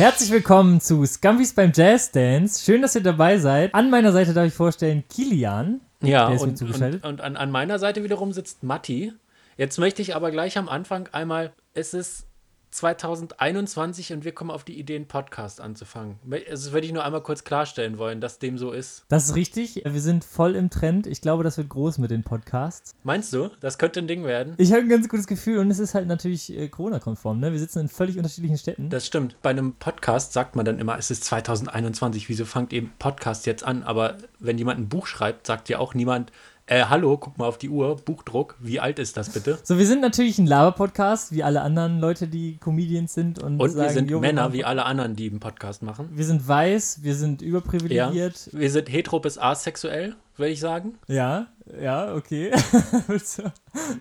Herzlich willkommen zu Scumbies beim Jazz Dance. Schön, dass ihr dabei seid. An meiner Seite darf ich vorstellen Kilian. Ja, Der ist mir und, und, und an, an meiner Seite wiederum sitzt Matti. Jetzt möchte ich aber gleich am Anfang einmal, es ist 2021 und wir kommen auf die Idee, einen Podcast anzufangen. Also das würde ich nur einmal kurz klarstellen wollen, dass dem so ist. Das ist richtig. Wir sind voll im Trend. Ich glaube, das wird groß mit den Podcasts. Meinst du, das könnte ein Ding werden? Ich habe ein ganz gutes Gefühl und es ist halt natürlich äh, Corona-konform. Ne? Wir sitzen in völlig unterschiedlichen Städten. Das stimmt. Bei einem Podcast sagt man dann immer, es ist 2021. Wieso fangt ihr Podcast jetzt an? Aber wenn jemand ein Buch schreibt, sagt ja auch niemand, äh, hallo, guck mal auf die Uhr, Buchdruck, wie alt ist das bitte? so, wir sind natürlich ein Laber-Podcast, wie alle anderen Leute, die Comedians sind. Und, Und sagen, wir sind "Jo, Männer, wie alle anderen, die einen Podcast machen. Wir sind weiß, wir sind Ja. überprivilegiert. Wir sind hetero bis asexuell, würde ich sagen. Ja, ja, okay. willst, du,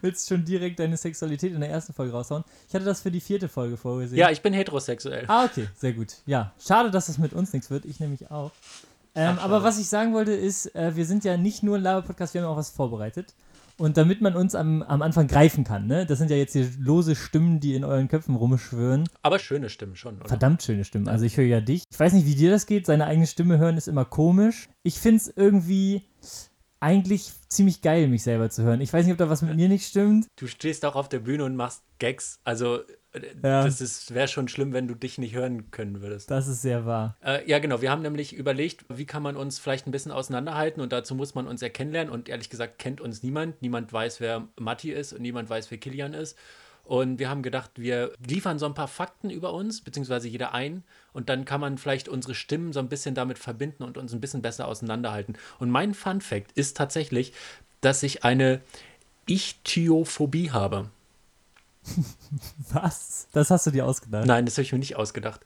willst schon direkt deine Sexualität in der ersten Folge raushauen? Ich hatte das für die vierte Folge vorgesehen. Ja, ich bin heterosexuell. Ah, okay, sehr gut. Ja, schade, dass es mit uns nichts wird. Ich nämlich auch. Ähm, aber was ich sagen wollte ist, äh, wir sind ja nicht nur ein Laber-Podcast, wir haben auch was vorbereitet. Und damit man uns am, am Anfang greifen kann, ne? Das sind ja jetzt hier lose Stimmen, die in euren Köpfen rumschwören. Aber schöne Stimmen schon, oder? Verdammt schöne Stimmen. Also ich höre ja dich. Ich weiß nicht, wie dir das geht. Seine eigene Stimme hören ist immer komisch. Ich finde es irgendwie eigentlich ziemlich geil, mich selber zu hören. Ich weiß nicht, ob da was mit mir nicht stimmt. Du stehst auch auf der Bühne und machst Gags. Also, äh, Ja. das wäre schon schlimm, wenn du dich nicht hören können würdest. Das ist sehr wahr. Äh, ja, genau. Wir haben nämlich überlegt, wie kann man uns vielleicht ein bisschen auseinanderhalten und dazu muss man uns ja kennenlernen. Und ehrlich gesagt kennt uns niemand. Niemand weiß, wer Matti ist und niemand weiß, wer Kilian ist. Und wir haben gedacht, wir liefern so ein paar Fakten über uns, beziehungsweise jeder ein. Und dann kann man vielleicht unsere Stimmen so ein bisschen damit verbinden und uns ein bisschen besser auseinanderhalten. Und mein Fun Fact ist tatsächlich, dass ich eine Ichthyophobie habe. Was? Das hast du dir ausgedacht. Nein, das habe ich mir nicht ausgedacht.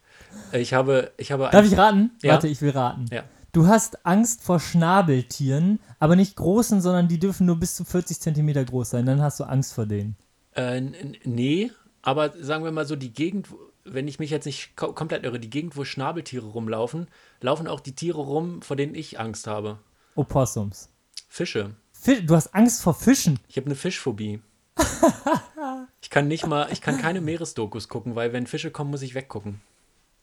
Ich habe, ich habe Darf ich raten? Ja. Warte, ich will raten. Ja. Du hast Angst vor Schnabeltieren, aber nicht großen, sondern die dürfen nur bis zu 40 Zentimeter groß sein. Dann hast du Angst vor denen. Äh, nee, aber sagen wir mal so, die Gegend, wenn ich mich jetzt nicht ko komplett irre, die Gegend, wo Schnabeltiere rumlaufen, laufen auch die Tiere rum, vor denen ich Angst habe. Opossums. Fische. Fi du hast Angst vor Fischen. Ich habe eine Fischphobie. ich kann nicht mal, ich kann keine Meeresdokus gucken, weil wenn Fische kommen, muss ich weggucken.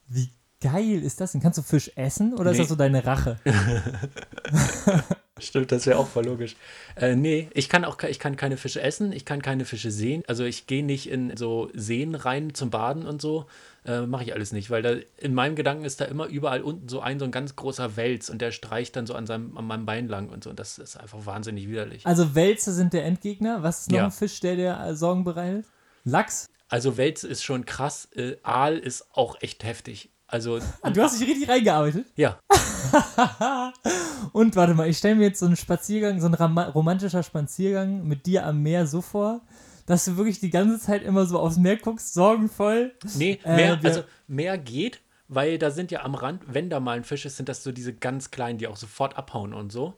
Wie geil ist das denn? Kannst du Fisch essen oder ist Nee. das so deine Rache? Stimmt, das wäre auch voll logisch. Äh, nee, ich kann auch ich kann keine Fische essen, ich kann keine Fische sehen. Also ich gehe nicht in so Seen rein zum Baden und so. Äh, Mache ich alles nicht, weil da in meinem Gedanken ist da immer überall unten so ein so ein ganz großer Wels und der streicht dann so an, seinem, an meinem Bein lang und so. Und das ist einfach wahnsinnig widerlich. Also Wälze sind der Endgegner. Was ist noch Ja. ein Fisch, der dir äh, Sorgen bereitet? Lachs? Also Wels ist schon krass, äh, Aal ist auch echt heftig. Also Ah, du hast dich richtig reingearbeitet. ja, Und warte mal, ich stelle mir jetzt so einen Spaziergang, so ein romantischer Spaziergang mit dir am Meer so vor, dass du wirklich die ganze Zeit immer so aufs Meer guckst, sorgenvoll. nee, Äh, mehr, wir- also mehr geht, weil da sind ja am Rand, wenn da mal ein Fisch ist, sind das so diese ganz kleinen, die auch sofort abhauen und so.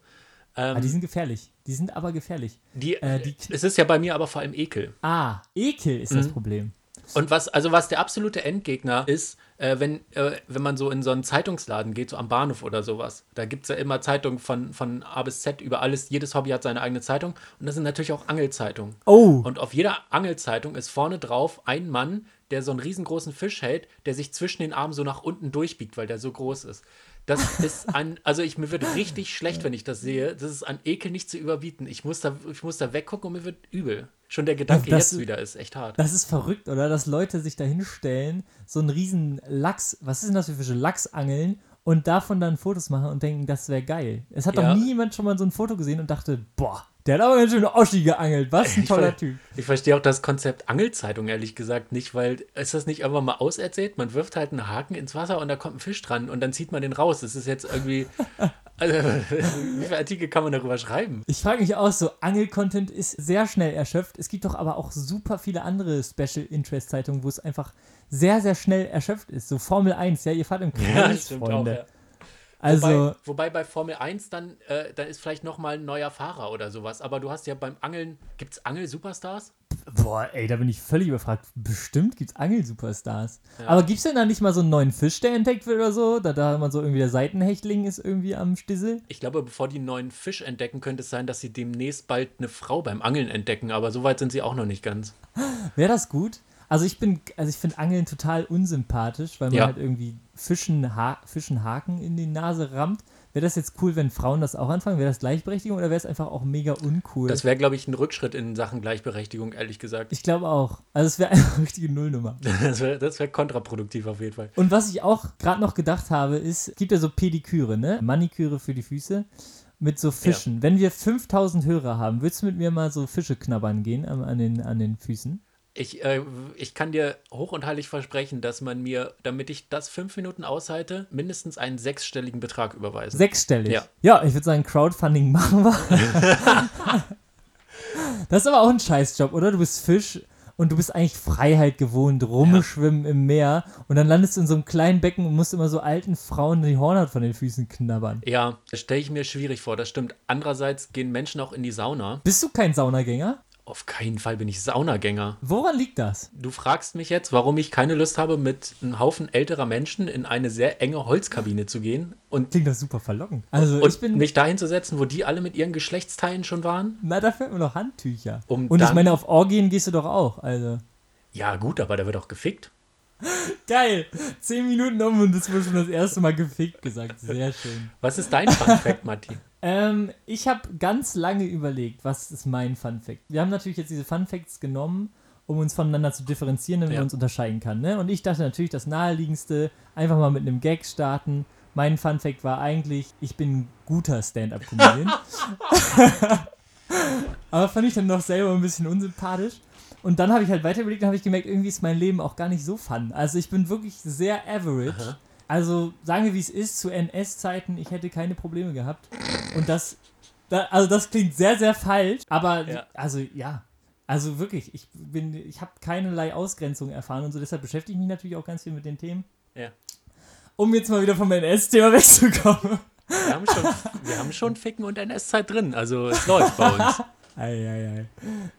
Ah, die sind gefährlich. Die sind aber gefährlich. Die, Äh, die- es ist ja bei mir aber vor allem Ekel. Ah, Ekel ist Mhm. das Problem. Und was, also was der absolute Endgegner ist, äh, wenn, äh, wenn man so in so einen Zeitungsladen geht, so am Bahnhof oder sowas, da gibt es ja immer Zeitungen von, von A bis Z über alles, jedes Hobby hat seine eigene Zeitung und das sind natürlich auch Angelzeitungen. Oh, Und auf jeder Angelzeitung ist vorne drauf ein Mann, der so einen riesengroßen Fisch hält, der sich zwischen den Armen so nach unten durchbiegt, weil der so groß ist. Das ist ein, also ich, mir wird richtig schlecht, wenn ich das sehe. Das ist an Ekel nicht zu überbieten. Ich muss da, ich muss da weggucken und mir wird übel. Schon der Gedanke Das- jetzt wieder ist echt hart. das ist verrückt, oder? Dass Leute sich da hinstellen, so einen riesen Lachs, was ist denn das für Fische? Lachs angeln und davon dann Fotos machen und denken, das wäre geil. Es hat Ja. doch nie jemand schon mal so ein Foto gesehen und dachte, boah, der hat aber ganz schön Oschi geangelt. Was ein Ich toller ver- Typ. Ich verstehe auch das Konzept Angelzeitung ehrlich gesagt nicht, weil ist das nicht einfach mal auserzählt? Man wirft halt einen Haken ins Wasser und da kommt ein Fisch dran und dann zieht man den raus. Das ist jetzt irgendwie. Also, wie viele Artikel kann man darüber schreiben? Ich frage mich auch so, Angel-Content ist sehr schnell erschöpft. Es gibt doch aber auch super viele andere Special Interest Zeitungen, wo es einfach sehr, sehr schnell erschöpft ist. So Formel 1, ja, ihr fahrt im Kreis, Freunde. ja. Also, wobei, wobei bei Formel 1 dann, äh, dann ist vielleicht nochmal ein neuer Fahrer oder sowas. Aber du hast ja beim Angeln, gibt es Angel-Superstars? boah, ey, da bin ich völlig überfragt. Bestimmt gibt es Angel-Superstars. Aber gibt es denn da nicht mal so einen neuen Fisch, der entdeckt wird oder so? Da, da man so irgendwie der Seitenhechtling ist irgendwie am Stissel? Ich glaube, bevor die einen neuen Fisch entdecken, könnte es sein, dass sie demnächst bald eine Frau beim Angeln entdecken. Aber so weit sind sie auch noch nicht ganz. Wäre das gut? Also ich bin, also ich finde Angeln total unsympathisch, weil man Ja. halt irgendwie Fischen, ha Fischen Haken in die Nase rammt. Wäre das jetzt cool, wenn Frauen das auch anfangen? Wäre das Gleichberechtigung oder wäre es einfach auch mega uncool? Das wäre, glaube ich, ein Rückschritt in Sachen Gleichberechtigung, ehrlich gesagt. ich glaube auch. Also es wäre einfach eine richtige Nullnummer. Das wäre wär kontraproduktiv auf jeden Fall. Und was ich auch gerade noch gedacht habe, ist, es gibt ja so Pediküre, ne? Maniküre für die Füße mit so Fischen. Wenn wir 5000 Hörer haben, würdest du mit mir mal so Fische knabbern gehen an, an, den, an den Füßen? Ich, äh, ich kann dir hoch und heilig versprechen, dass man mir, damit ich das fünf Minuten aushalte, mindestens einen sechsstelligen Betrag überweisen. Sechsstellig. Ja. ja, ich würde sagen, Crowdfunding machen wir. das ist aber auch ein Scheißjob, oder? Du bist Fisch und du bist eigentlich Freiheit gewohnt, rumschwimmen im Meer und dann landest du in so einem kleinen Becken und musst immer so alten Frauen die Hornhaut von den Füßen knabbern. Ja, das stelle ich mir schwierig vor, das stimmt. Andererseits gehen Menschen auch in die Sauna. Bist du kein Saunagänger? Auf keinen Fall bin ich Saunagänger. Woran liegt das? Du fragst mich jetzt, warum ich keine Lust habe, mit einem Haufen älterer Menschen in eine sehr enge Holzkabine zu gehen und, Klingt das super verlockend. Also ich und bin, mich dahin zu setzen, wo die alle mit ihren Geschlechtsteilen schon waren. na, da fehlt mir noch Handtücher. Um und ich meine, auf Orgien gehst du doch auch, also. Ja, gut, aber da wird auch gefickt. Geil! Zehn Minuten um und das wurde schon das erste Mal gefickt gesagt. Sehr schön. Was ist dein Fun Fact, Matti? Ähm, ich habe ganz lange überlegt, was ist mein Fun Fact. Wir haben natürlich jetzt diese Fun Facts genommen, um uns voneinander zu differenzieren, damit Ja. man uns unterscheiden kann. Ne? Und ich dachte natürlich, das naheliegendste, einfach mal mit einem Gag starten. Mein Fun Fact war eigentlich, ich bin ein guter Stand-Up-Comedian. Aber fand ich dann doch selber ein bisschen unsympathisch. Und dann habe ich halt weiter überlegt und habe ich gemerkt, irgendwie ist mein Leben auch gar nicht so fun. Also ich bin wirklich sehr average. Also sagen wir, wie es ist, zu NS-Zeiten, ich hätte keine Probleme gehabt. Und das, da, also das klingt sehr, sehr falsch, aber Ja. also ja. Also wirklich, ich bin, ich habe keinerlei Ausgrenzung erfahren und so, deshalb beschäftige ich mich natürlich auch ganz viel mit den Themen. Ja. Um jetzt mal wieder vom NS-Thema wegzukommen. Wir haben schon, wir haben schon Ficken und NS-Zeit drin, also es läuft bei uns. Eieiei.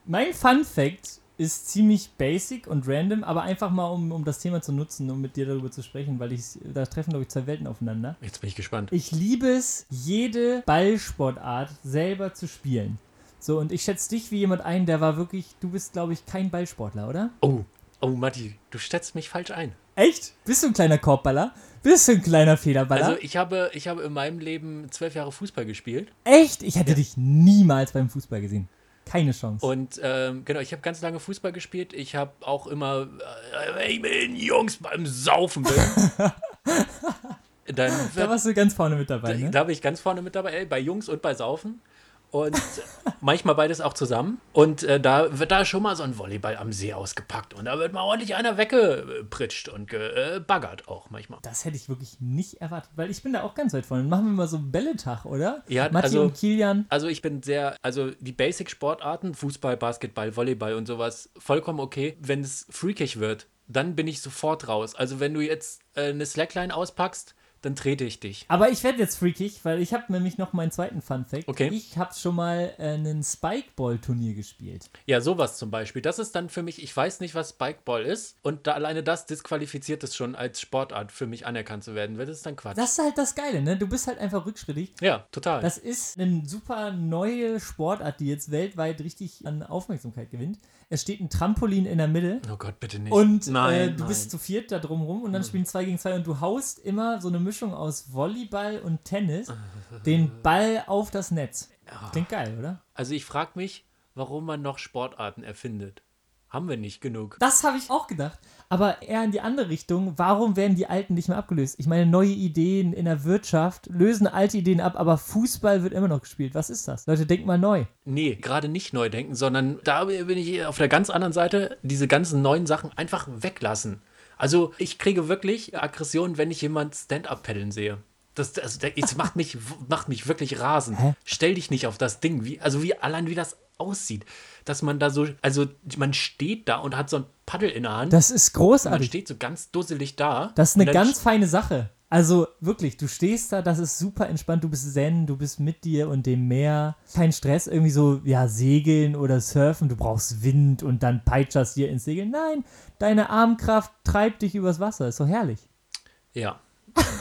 Mein Fun Fact ist ziemlich basic und random, aber einfach mal, um, um das Thema zu nutzen, um mit dir darüber zu sprechen, weil ich, da treffen, glaube ich, zwei Welten aufeinander. Jetzt bin ich gespannt. Ich liebe es, jede Ballsportart selber zu spielen. So, und ich schätze dich wie jemand ein, der war wirklich, du bist, glaube ich, kein Ballsportler, oder? Oh, oh, Matti, du stellst mich falsch ein. Echt? Bist du ein kleiner Korbballer? Bist du ein kleiner Federballer? Also ich habe, ich habe in meinem Leben zwölf Jahre Fußball gespielt Echt? Ich hätte dich niemals beim Fußball gesehen. Keine Chance. und ähm, genau, ich habe ganz lange Fußball gespielt. Ich habe auch immer, äh, wenn den Jungs beim Saufen bin, dann da warst du ganz vorne mit dabei, ne? da bin ich ganz vorne mit dabei, ey, bei Jungs und bei Saufen. Und manchmal beides auch zusammen. Und äh, da wird da schon mal so ein Volleyball am See ausgepackt. Und da wird mal ordentlich einer weggepritscht und gebaggert auch manchmal. Das hätte ich wirklich nicht erwartet, weil ich bin da auch ganz weit vorne. Machen wir mal so einen Bälletag, oder? Ja, Matti also- und Kilian. Also ich bin sehr, also die Basic-Sportarten, Fußball, Basketball, Volleyball und sowas, vollkommen okay. Wenn es freakig wird, dann bin ich sofort raus. Also wenn du jetzt äh, eine Slackline auspackst, dann trete ich dich. Aber ich werde jetzt freakig, weil ich habe nämlich noch meinen zweiten Fun Fact. Okay. Ich habe schon mal äh, ein Spikeball-Turnier gespielt. Ja, sowas zum Beispiel. Das ist dann für mich, ich weiß nicht, was Spikeball ist. Und da alleine das disqualifiziert es schon als Sportart für mich anerkannt zu werden. Wird es dann Quatsch. Das ist halt das Geile, ne? Du bist halt einfach rückschrittig. ja, total. Das ist eine super neue Sportart, die jetzt weltweit richtig an Aufmerksamkeit gewinnt. Es steht ein Trampolin in der Mitte. oh Gott, bitte nicht. Und nein, äh, du nein. Hm. bist zu viert da drumrum und dann spielen zwei gegen zwei und du haust immer so eine Mischung aus Volleyball und Tennis den Ball auf das Netz. Klingt geil, oder? Also ich frage mich, warum man noch Sportarten erfindet. Haben wir nicht genug. Das habe ich auch gedacht. Aber eher in die andere Richtung. Warum werden die alten nicht mehr abgelöst? Ich meine, neue Ideen in der Wirtschaft lösen alte Ideen ab, aber Fußball wird immer noch gespielt. Was ist das? Leute, denkt mal neu. Nee, gerade nicht neu denken, sondern da bin ich auf der ganz anderen Seite, diese ganzen neuen Sachen einfach weglassen. Also ich kriege wirklich Aggression, wenn ich jemand Stand-up paddeln sehe. Das, das, das macht, mich, macht mich wirklich rasend. Hä? Stell dich nicht auf das Ding, wie, also wie allein wie das aussieht. Dass man da so, also man steht da und hat so ein Paddel in der Hand. Das ist man großartig. steht so ganz dusselig da. Das ist eine ganz feine Sache. Also wirklich, du stehst da, das ist super entspannt, du bist zen, du bist mit dir und dem Meer. Kein Stress, irgendwie so, ja, segeln oder surfen, du brauchst Wind und dann peitscherst dir ins Segeln. Nein, deine Armkraft treibt dich übers Wasser, ist doch herrlich. Ja,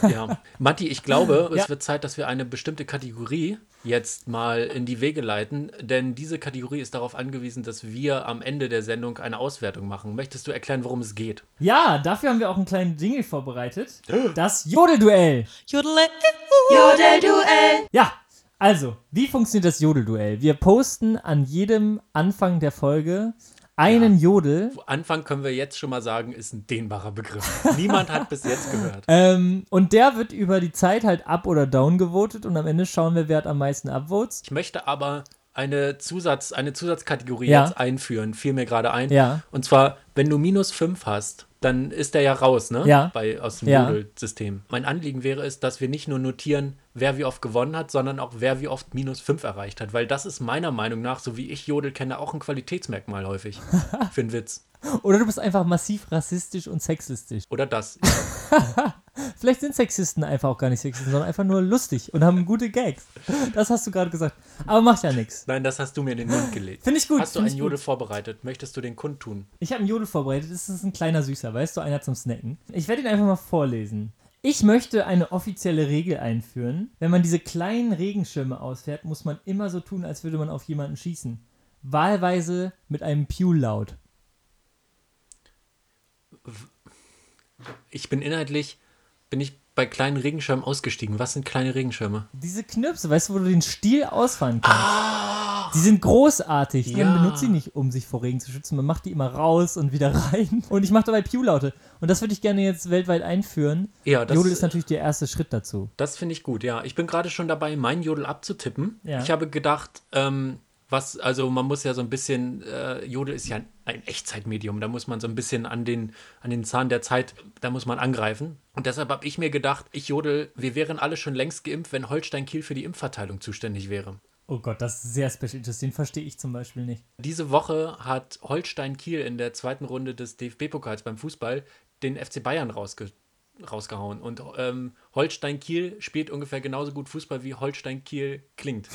Ja, Matti, ich glaube, Ja. es wird Zeit, dass wir eine bestimmte Kategorie jetzt mal in die Wege leiten, denn diese Kategorie ist darauf angewiesen, dass wir am Ende der Sendung eine Auswertung machen. Möchtest du erklären, worum es geht? Ja, dafür haben wir auch einen kleinen Jingle vorbereitet. Das Jodelduell. Jodelduell. Ja, also, wie funktioniert das Jodelduell? Wir posten an jedem Anfang der Folge einen Jodel. Anfang können wir jetzt schon mal sagen, ist ein dehnbarer Begriff. Niemand hat bis jetzt gehört. Ähm, und der wird über die Zeit halt up oder down gewotet und am Ende schauen wir, wer hat am meisten Upvotes. Ich möchte aber eine, Zusatz, eine Zusatzkategorie Ja. jetzt einführen, fiel mir gerade ein. Ja. Und zwar, wenn du minus 5 hast, dann ist der ja raus, ne? Ja. Bei, aus dem Ja. Jodel-System. Mein Anliegen wäre es, dass wir nicht nur notieren, wer wie oft gewonnen hat, sondern auch wer wie oft minus 5 erreicht hat. Weil das ist meiner Meinung nach, so wie ich Jodel kenne, auch ein Qualitätsmerkmal häufig. Für einen Witz. Oder du bist einfach massiv rassistisch und sexistisch. Oder das. Vielleicht sind Sexisten einfach auch gar nicht Sexisten, sondern einfach nur lustig und haben gute Gags. Das hast du gerade gesagt. Aber macht ja nichts. Nein, das hast du mir in den Mund gelegt. Finde ich gut. Hast du einen Jodel gut. vorbereitet? Möchtest du den kundtun? Ich habe einen Jodel vorbereitet. Das ist ein kleiner Süßer, weißt du, einer zum Snacken. Ich werde ihn einfach mal vorlesen. Ich möchte eine offizielle Regel einführen. Wenn man diese kleinen Regenschirme ausfährt, muss man immer so tun, als würde man auf jemanden schießen. Wahlweise mit einem Pew-Laut. Ich bin inhaltlich, bin ich bei kleinen Regenschirmen ausgestiegen. Was sind kleine Regenschirme? Diese Knirpse, weißt du, wo du den Stiel ausfahren kannst? Die sind großartig. Ja. Man benutzt sie nicht, um sich vor Regen zu schützen. Man macht die immer raus und wieder rein. Und ich mache dabei Pew-Laute. Und das würde ich gerne jetzt weltweit einführen. Ja, das, Jodel ist natürlich der erste Schritt dazu. das finde ich gut, ja. Ich bin gerade schon dabei, meinen Jodel abzutippen. Ja. Ich habe gedacht, ähm, was, also man muss ja so ein bisschen, äh, Jodel ist ja ein, ein Echtzeitmedium, da muss man so ein bisschen an den, an den Zahn der Zeit, da muss man angreifen. Und deshalb habe ich mir gedacht, ich Jodel, wir wären alle schon längst geimpft, wenn Holstein Kiel für die Impfverteilung zuständig wäre. Oh Gott, das ist sehr Special Interest. Den verstehe ich zum Beispiel nicht. Diese Woche hat Holstein Kiel in der zweiten Runde des DFB-Pokals beim Fußball den FC Bayern rausge rausgehauen. Und ähm, Holstein Kiel spielt ungefähr genauso gut Fußball, wie Holstein Kiel klingt.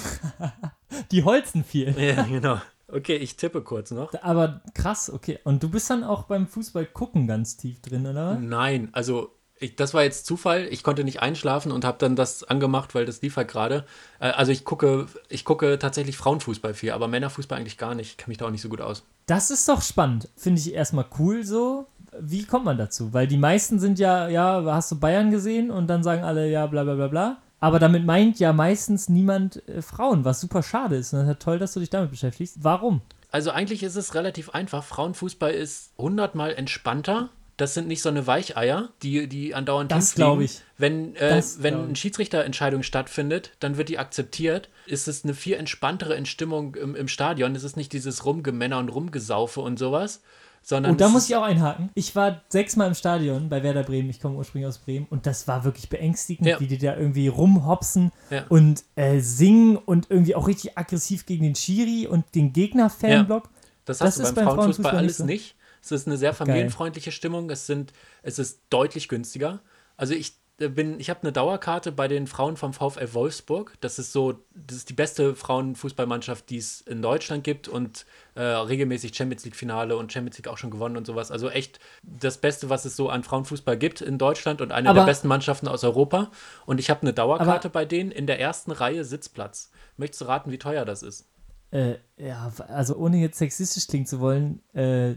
Die holzen viel. ja, genau. Okay, ich tippe kurz noch. Aber krass, okay. Und du bist dann auch beim Fußball gucken ganz tief drin, oder? Nein, also ich, das war jetzt Zufall. Ich konnte nicht einschlafen und habe dann das angemacht, weil das lief halt gerade. Äh, also ich gucke, ich gucke tatsächlich Frauenfußball viel, aber Männerfußball eigentlich gar nicht. Ich kenne mich da auch nicht so gut aus. Das ist doch spannend. Finde ich erstmal cool so. Wie kommt man dazu? Weil die meisten sind ja, ja, hast du Bayern gesehen und dann sagen alle, ja, bla bla bla bla. Aber damit meint ja meistens niemand äh, Frauen, was super schade ist. Und das ist ja toll, dass du dich damit beschäftigst. Warum? Also eigentlich ist es relativ einfach. Frauenfußball ist hundertmal entspannter. Das sind nicht so eine Weicheier, die, die andauernd Das hinfliegen. glaub ich. Wenn, äh, Das wenn eine Schiedsrichterentscheidung stattfindet, dann wird die akzeptiert. Ist es eine viel entspanntere Entstimmung im, im Stadion. Es ist nicht dieses Rumgemänner und Rumgesaufe und sowas, sondern. Und da muss ich auch einhaken. Ich war sechsmal im Stadion bei Werder Bremen. Ich komme ursprünglich aus Bremen. Und das war wirklich beängstigend, Ja. wie die da irgendwie rumhopsen Ja. und äh, singen und irgendwie auch richtig aggressiv gegen den Schiri und den Gegner-Fanblock. Das Das hast du ist beim beim Frauenfußball alles nicht so. Es ist eine sehr familienfreundliche Stimmung. Es, sind, es ist deutlich günstiger. Also ich bin, ich habe eine Dauerkarte bei den Frauen vom VfL Wolfsburg. Das ist so, das ist die beste Frauenfußballmannschaft, die es in Deutschland gibt und äh, regelmäßig Champions League Finale und Champions League auch schon gewonnen und sowas. Also echt das Beste, was es so an Frauenfußball gibt in Deutschland und eine Aber- der besten Mannschaften aus Europa. Und ich habe eine Dauerkarte Aber- bei denen in der ersten Reihe Sitzplatz. Möchtest du raten, wie teuer das ist? Äh, ja, also ohne jetzt sexistisch klingen zu wollen, äh,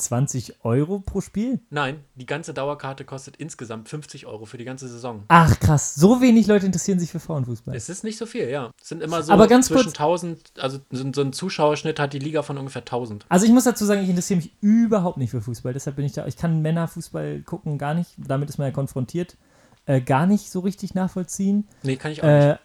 20 Euro pro Spiel? Nein, die ganze Dauerkarte kostet insgesamt 50 Euro für die ganze Saison. Ach krass, so wenig Leute interessieren sich für Frauenfußball. Es ist nicht so viel, ja. Es sind immer so Aber ganz zwischen kurz- 1000, also so, so ein Zuschauerschnitt hat die Liga von ungefähr 1000. Also ich muss dazu sagen, ich interessiere mich überhaupt nicht für Fußball. Deshalb bin ich da. Ich kann Männerfußball gucken gar nicht. Damit ist man ja konfrontiert. Äh, gar nicht so richtig nachvollziehen. Nee, kann ich auch nicht.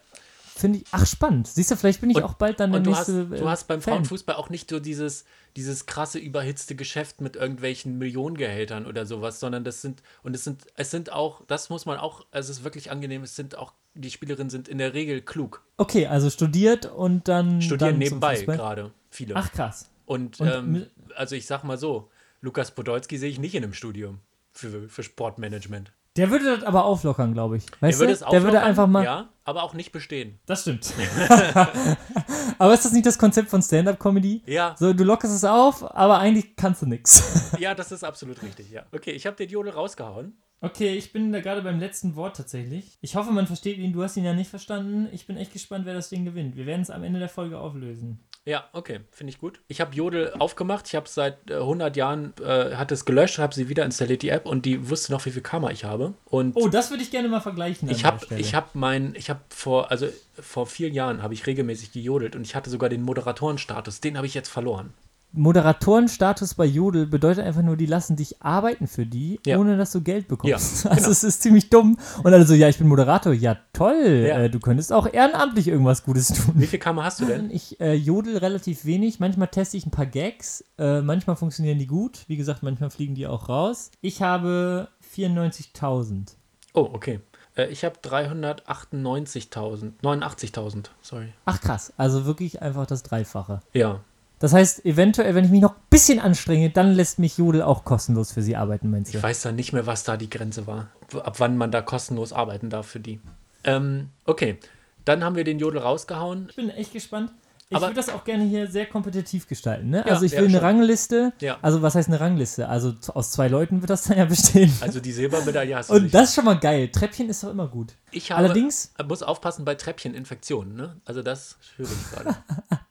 Äh, Finde ich. Ach spannend. Siehst du, vielleicht bin ich Und- auch bald dann der du hast, nächste. äh, du hast beim Fan. Frauenfußball auch nicht so dieses, dieses krasse überhitzte Geschäft mit irgendwelchen Millionengehältern oder sowas, sondern das sind, und es sind, es sind auch, das muss man auch, es ist wirklich angenehm, es sind auch, die Spielerinnen sind in der Regel klug. Okay, also studiert und dann. Studieren dann nebenbei gerade, viele. Ach krass. Und, Und ähm, also ich sag mal so, Lukas Podolski sehe ich nicht in einem Studium für, für Sportmanagement. Der würde das aber auflockern, glaube ich. Weißt Der würde es Der würde auflockern, einfach mal. Ja, aber auch nicht bestehen. Das stimmt. aber ist das nicht das Konzept von Stand-up-Comedy? Ja, So, du lockerst es auf, aber eigentlich kannst du nichts. ja, das ist absolut richtig, ja. Okay, ich habe den Jodel rausgehauen. Okay, ich bin da gerade beim letzten Wort tatsächlich. Ich hoffe, man versteht ihn. Du hast ihn ja nicht verstanden. Ich bin echt gespannt, wer das Ding gewinnt. Wir werden es am Ende der Folge auflösen. Ja, okay, finde ich gut. Ich habe Jodel aufgemacht. Ich habe seit äh, 100 Jahren, äh, hat es gelöscht, habe sie wieder installiert, die App, und die wusste noch, wie viel Karma ich habe. Und Oh, das würde ich gerne mal vergleichen. ich habe habe mein, ich habe vor, also vor vier Jahren habe ich regelmäßig gejodelt und ich hatte sogar den Moderatorenstatus. Den habe ich jetzt verloren. Moderatorenstatus bei Jodel bedeutet einfach nur, die lassen dich arbeiten für die, Ja. ohne dass du Geld bekommst. Ja, also genau. es ist ziemlich dumm. Und alle so, ja, ich bin Moderator. Ja, toll. Ja. Äh, du könntest auch ehrenamtlich irgendwas Gutes tun. Wie viel Karma hast du denn? Ich äh, jodel relativ wenig. Manchmal teste ich ein paar Gags. Äh, manchmal funktionieren die gut. Wie gesagt, manchmal fliegen die auch raus. Ich habe 94.000. Oh, okay. Äh, ich habe 398.000, 89.000, sorry. Ach krass. Also wirklich einfach das Dreifache. Ja, Das heißt, eventuell, wenn ich mich noch ein bisschen anstrenge, dann lässt mich Jodel auch kostenlos für sie arbeiten, meinst du? ich weiß dann nicht mehr, was da die Grenze war. Ab wann man da kostenlos arbeiten darf für die. Ähm, okay, dann haben wir den Jodel rausgehauen. Ich bin echt gespannt. Ich würde das auch gerne hier sehr kompetitiv gestalten. Ne? Ja, also ich will eine. Rangliste. Ja. Also was heißt eine Rangliste? Also aus zwei Leuten wird das dann ja bestehen. Also die Silbermedaille hast du Und nicht. das ist schon mal geil. Treppchen ist doch immer gut. ich habe, Allerdings, muss aufpassen bei Treppcheninfektionen, ne? Also das höre ich gerade.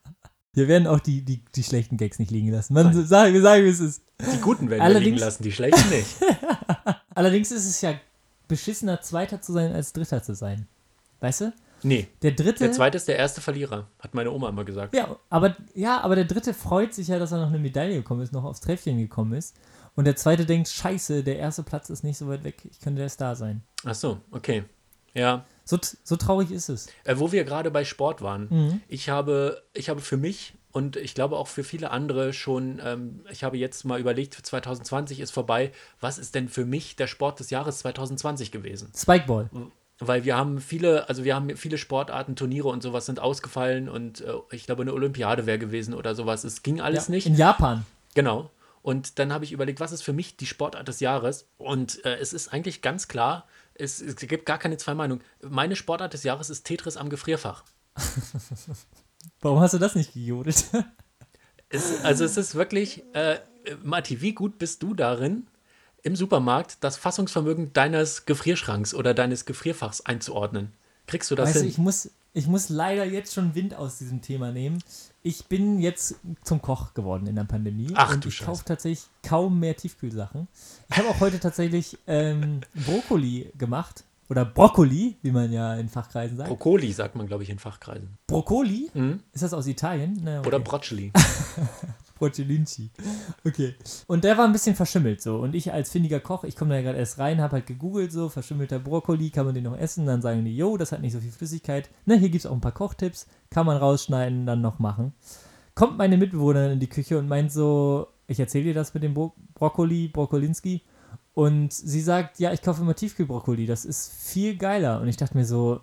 wir werden auch die, die, die schlechten Gags nicht liegen lassen. Man sage, sage, wie es ist. Die guten werden wir liegen Allerdings- lassen, die schlechten nicht. Allerdings ist es ja beschissener, Zweiter zu sein, als Dritter zu sein. Weißt du? Nee, Der Dritte. der zweite ist der erste Verlierer, hat meine Oma immer gesagt. Ja, aber, ja, aber der Dritte freut sich ja, dass er noch eine Medaille gekommen ist, noch aufs Treppchen gekommen ist. Und der Zweite denkt, scheiße, der erste Platz ist nicht so weit weg. Ich könnte der Star sein. Ach so, okay. Ja, So, so traurig ist es. Äh, wo wir gerade bei Sport waren, Mhm. ich, habe, ich habe für mich und ich glaube auch für viele andere schon, ähm, ich habe jetzt mal überlegt, 2020 ist vorbei, was ist denn für mich der Sport des Jahres 2020 gewesen? Spikeball. Weil wir haben viele, also wir haben viele Sportarten, Turniere und sowas sind ausgefallen und äh, ich glaube, eine Olympiade wäre gewesen oder sowas. Es ging alles Ja, nicht. In Japan. Genau. Und dann habe ich überlegt, was ist für mich die Sportart des Jahres? Und äh, es ist eigentlich ganz klar, es, es gibt gar keine zwei Meinungen. Meine Sportart des Jahres ist Tetris am Gefrierfach. Warum hast du das nicht gejodelt? Es, also es ist wirklich, äh, Matti, wie gut bist du darin, im Supermarkt das Fassungsvermögen deines Gefrierschranks oder deines Gefrierfachs einzuordnen? Kriegst du das weißt du, hin? ich muss, ich muss leider jetzt schon Wind aus diesem Thema nehmen. Ich bin jetzt zum Koch geworden in der Pandemie. Ach, und du ich Scheiße. kaufe tatsächlich kaum mehr Tiefkühlsachen. Ich habe auch heute tatsächlich ähm, Brokkoli gemacht. Oder Brokkoli, wie man ja in Fachkreisen sagt. Brokkoli sagt man, glaube ich, in Fachkreisen. Brokkoli? Mhm. Ist das aus Italien? Na, okay. Oder Brocoli. Broccolinci. Okay. Und der war ein bisschen verschimmelt so. Und ich als findiger Koch, ich komme da gerade erst rein, habe halt gegoogelt so, verschimmelter Brokkoli, kann man den noch essen? Dann sagen die, jo, das hat nicht so viel Flüssigkeit. Ne, hier gibt es auch ein paar Kochtipps, kann man rausschneiden, dann noch machen. Kommt meine Mitbewohnerin in die Küche und meint so, ich erzähle dir das mit dem Bro Brokkoli, Brokkolinski. Und sie sagt, ja, ich kaufe immer Tiefkühlbrokkoli, das ist viel geiler. Und ich dachte mir so,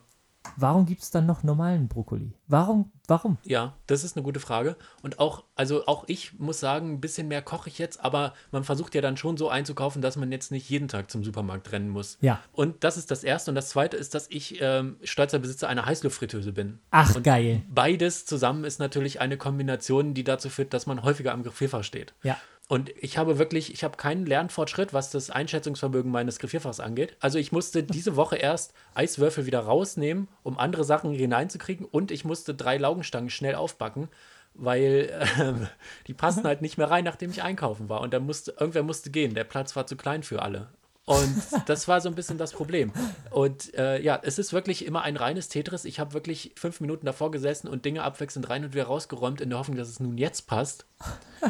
warum gibt es dann noch normalen Brokkoli? Warum, warum? Ja, das ist eine gute Frage. Und auch, also auch ich muss sagen, ein bisschen mehr koche ich jetzt, aber man versucht ja dann schon so einzukaufen, dass man jetzt nicht jeden Tag zum Supermarkt rennen muss. Ja. Und das ist das Erste. Und das Zweite ist, dass ich ähm, stolzer Besitzer einer Heißluftfritteuse bin. Ach, geil. Beides zusammen ist natürlich eine Kombination, die dazu führt, dass man häufiger am Gefrierfach steht. Ja. Und ich habe wirklich, ich habe keinen Lernfortschritt, was das Einschätzungsvermögen meines Gefrierfachs angeht. Also ich musste diese Woche erst Eiswürfel wieder rausnehmen, um andere Sachen hineinzukriegen. Und ich musste drei Laugenstangen schnell aufbacken, weil ähm, die passten halt nicht mehr rein, nachdem ich einkaufen war. Und dann musste, irgendwer musste gehen. Der Platz war zu klein für alle. Und das war so ein bisschen das Problem. Und äh, ja, es ist wirklich immer ein reines Tetris. Ich habe wirklich fünf Minuten davor gesessen und Dinge abwechselnd rein und wieder rausgeräumt, in der Hoffnung, dass es nun jetzt passt.